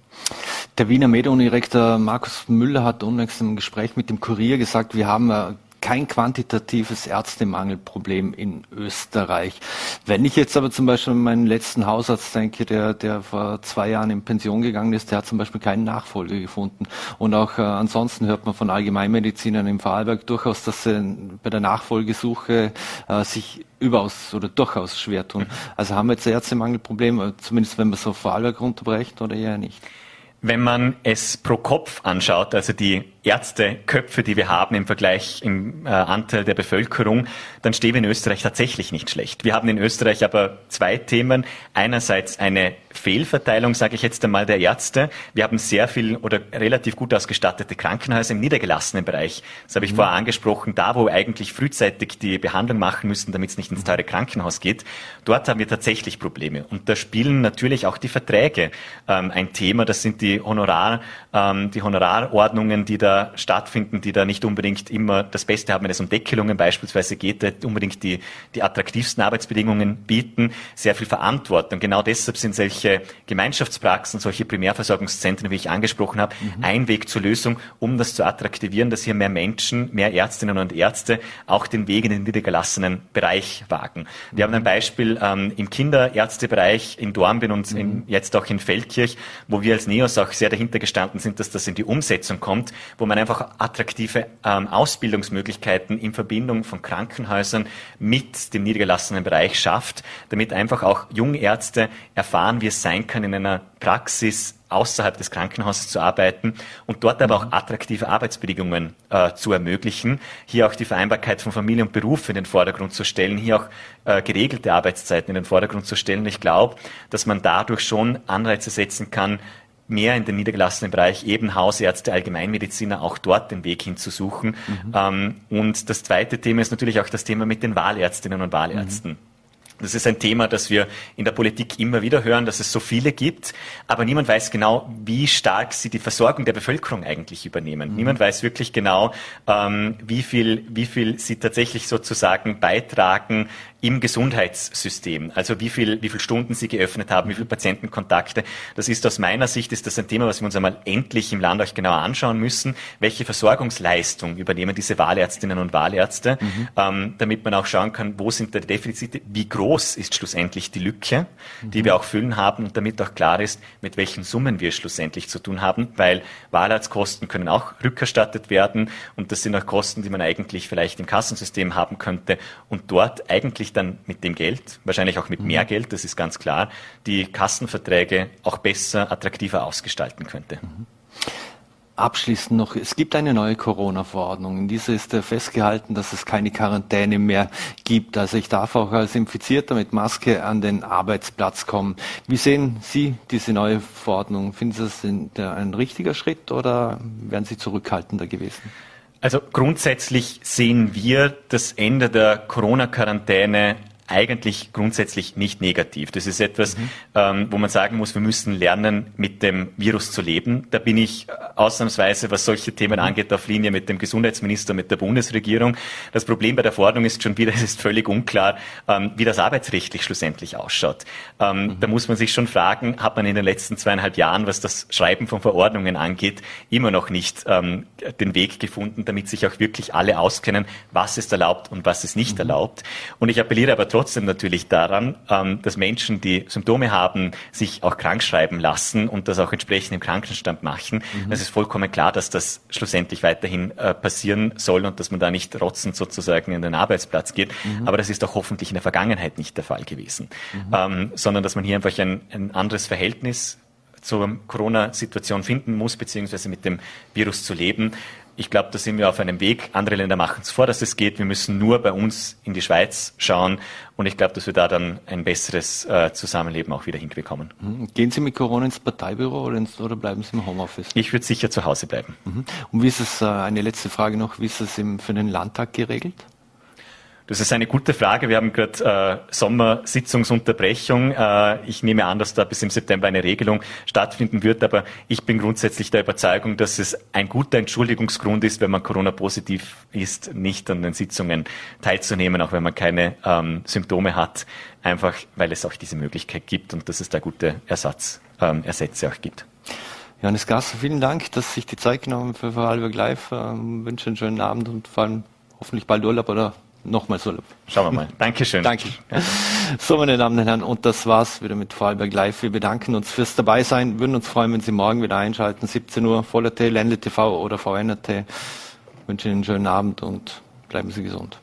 Der Wiener Medienrektor Markus Müller hat unlängst im Gespräch mit dem Kurier gesagt, wir haben äh, kein quantitatives Ärztemangelproblem in Österreich. Wenn ich jetzt aber zum Beispiel an meinen letzten Hausarzt denke, der, der vor zwei Jahren in Pension gegangen ist, der hat zum Beispiel keinen Nachfolger gefunden. Und auch äh, ansonsten hört man von Allgemeinmedizinern im Vorarlberg durchaus, dass sie bei der Nachfolgesuche äh, sich überaus oder durchaus schwer tun. Also haben wir jetzt ein Ärztemangelproblem, äh, zumindest wenn man so Vorarlberg runterbrechen oder eher nicht? Wenn man es pro Kopf anschaut, also die Ärzteköpfe, die wir haben im Vergleich im äh, Anteil der Bevölkerung, dann stehen wir in Österreich tatsächlich nicht schlecht. Wir haben in Österreich aber zwei Themen. Einerseits eine Fehlverteilung, sage ich jetzt einmal, der Ärzte. Wir haben sehr viel oder relativ gut ausgestattete Krankenhäuser im niedergelassenen Bereich. Das habe ich mhm. vorher angesprochen, da wo eigentlich frühzeitig die Behandlung machen müssen, damit es nicht ins teure Krankenhaus geht. Dort haben wir tatsächlich Probleme. Und da spielen natürlich auch die Verträge ähm, ein Thema. Das sind die Honorar, ähm, die Honorarordnungen, die da stattfinden, die da nicht unbedingt immer das Beste haben, wenn es um Deckelungen beispielsweise geht, die unbedingt die, die attraktivsten Arbeitsbedingungen bieten, sehr viel Verantwortung. Genau deshalb sind solche Gemeinschaftspraxen, solche Primärversorgungszentren, wie ich angesprochen habe, mhm. ein Weg zur Lösung, um das zu attraktivieren, dass hier mehr Menschen, mehr Ärztinnen und Ärzte auch den Weg in den niedergelassenen Bereich wagen. Wir mhm. haben ein Beispiel ähm, im Kinderärztebereich in Dornbirn und mhm. in, jetzt auch in Feldkirch, wo wir als NEOS auch sehr dahinter gestanden sind, dass das in die Umsetzung kommt, wo wo man einfach attraktive ähm, Ausbildungsmöglichkeiten in Verbindung von Krankenhäusern mit dem niedergelassenen Bereich schafft, damit einfach auch Jungärzte erfahren, wie es sein kann, in einer Praxis außerhalb des Krankenhauses zu arbeiten und dort aber auch attraktive Arbeitsbedingungen äh, zu ermöglichen, hier auch die Vereinbarkeit von Familie und Beruf in den Vordergrund zu stellen, hier auch äh, geregelte Arbeitszeiten in den Vordergrund zu stellen. Ich glaube, dass man dadurch schon Anreize setzen kann, mehr in den niedergelassenen Bereich eben Hausärzte, Allgemeinmediziner auch dort den Weg hinzusuchen. Mhm. Ähm, und das zweite Thema ist natürlich auch das Thema mit den Wahlärztinnen und Wahlärzten. Mhm. Das ist ein Thema, das wir in der Politik immer wieder hören, dass es so viele gibt, aber niemand weiß genau, wie stark sie die Versorgung der Bevölkerung eigentlich übernehmen. Mhm. Niemand weiß wirklich genau, ähm, wie viel, wie viel sie tatsächlich sozusagen beitragen im Gesundheitssystem. Also wie viel, wie viel Stunden sie geöffnet haben, wie viele Patientenkontakte. Das ist aus meiner Sicht ist das ein Thema, was wir uns einmal endlich im Land euch genauer anschauen müssen. Welche Versorgungsleistung übernehmen diese Wahlärztinnen und Wahlärzte, mhm. ähm, damit man auch schauen kann, wo sind da die Defizite, wie groß ist schlussendlich die Lücke, die mhm. wir auch füllen haben und damit auch klar ist, mit welchen Summen wir schlussendlich zu tun haben, weil Wahlarztkosten können auch rückerstattet werden und das sind auch Kosten, die man eigentlich vielleicht im Kassensystem haben könnte und dort eigentlich dann mit dem Geld, wahrscheinlich auch mit mhm. mehr Geld, das ist ganz klar, die Kassenverträge auch besser, attraktiver ausgestalten könnte. Mhm. Abschließend noch, es gibt eine neue Corona-Verordnung. In dieser ist festgehalten, dass es keine Quarantäne mehr gibt. Also ich darf auch als Infizierter mit Maske an den Arbeitsplatz kommen. Wie sehen Sie diese neue Verordnung? Finden Sie das ein richtiger Schritt oder wären Sie zurückhaltender gewesen? Also grundsätzlich sehen wir das Ende der Corona-Quarantäne eigentlich grundsätzlich nicht negativ. Das ist etwas, mhm. ähm, wo man sagen muss, wir müssen lernen, mit dem Virus zu leben. Da bin ich ausnahmsweise, was solche Themen mhm. angeht, auf Linie mit dem Gesundheitsminister, mit der Bundesregierung. Das Problem bei der Verordnung ist schon wieder, es ist völlig unklar, ähm, wie das arbeitsrechtlich schlussendlich ausschaut. Ähm, mhm. Da muss man sich schon fragen, hat man in den letzten zweieinhalb Jahren, was das Schreiben von Verordnungen angeht, immer noch nicht ähm, den Weg gefunden, damit sich auch wirklich alle auskennen, was ist erlaubt und was ist nicht mhm. erlaubt. Und ich appelliere aber trotzdem natürlich daran, ähm, dass Menschen, die Symptome haben, sich auch krank schreiben lassen und das auch entsprechend im Krankenstand machen. Mhm. Es ist vollkommen klar, dass das schlussendlich weiterhin äh, passieren soll und dass man da nicht rotzend sozusagen in den Arbeitsplatz geht. Mhm. Aber das ist auch hoffentlich in der Vergangenheit nicht der Fall gewesen, mhm. ähm, sondern dass man hier einfach ein, ein anderes Verhältnis zur Corona-Situation finden muss, beziehungsweise mit dem Virus zu leben. Ich glaube, da sind wir auf einem Weg. Andere Länder machen es vor, dass es geht. Wir müssen nur bei uns in die Schweiz schauen. Und ich glaube, dass wir da dann ein besseres äh, Zusammenleben auch wieder hinbekommen. Mhm. Gehen Sie mit Corona ins Parteibüro oder, ins, oder bleiben Sie im Homeoffice? Ich würde sicher zu Hause bleiben. Mhm. Und wie ist es, äh, eine letzte Frage noch, wie ist es im, für den Landtag geregelt? Das ist eine gute Frage. Wir haben gerade äh, Sommersitzungsunterbrechung. Äh, ich nehme an, dass da bis im September eine Regelung stattfinden wird, aber ich bin grundsätzlich der Überzeugung, dass es ein guter Entschuldigungsgrund ist, wenn man Corona-positiv ist, nicht an den Sitzungen teilzunehmen, auch wenn man keine ähm, Symptome hat, einfach weil es auch diese Möglichkeit gibt und dass es da gute Ersatz, ähm, Ersätze auch gibt. Johannes Gasser, vielen Dank, dass sich die Zeit genommen für Vorarlberg Live. Ähm, wünsche einen schönen Abend und vor allem hoffentlich bald Urlaub oder nochmal so. Schauen wir mal. Dankeschön. Danke. So, meine Damen und Herren, und das war's wieder mit Vorarlberg Live. Wir bedanken uns fürs Dabeisein, würden uns freuen, wenn Sie morgen wieder einschalten, 17 Uhr, voller T, Ländle TV oder VNRT. Ich wünsche Ihnen einen schönen Abend und bleiben Sie gesund.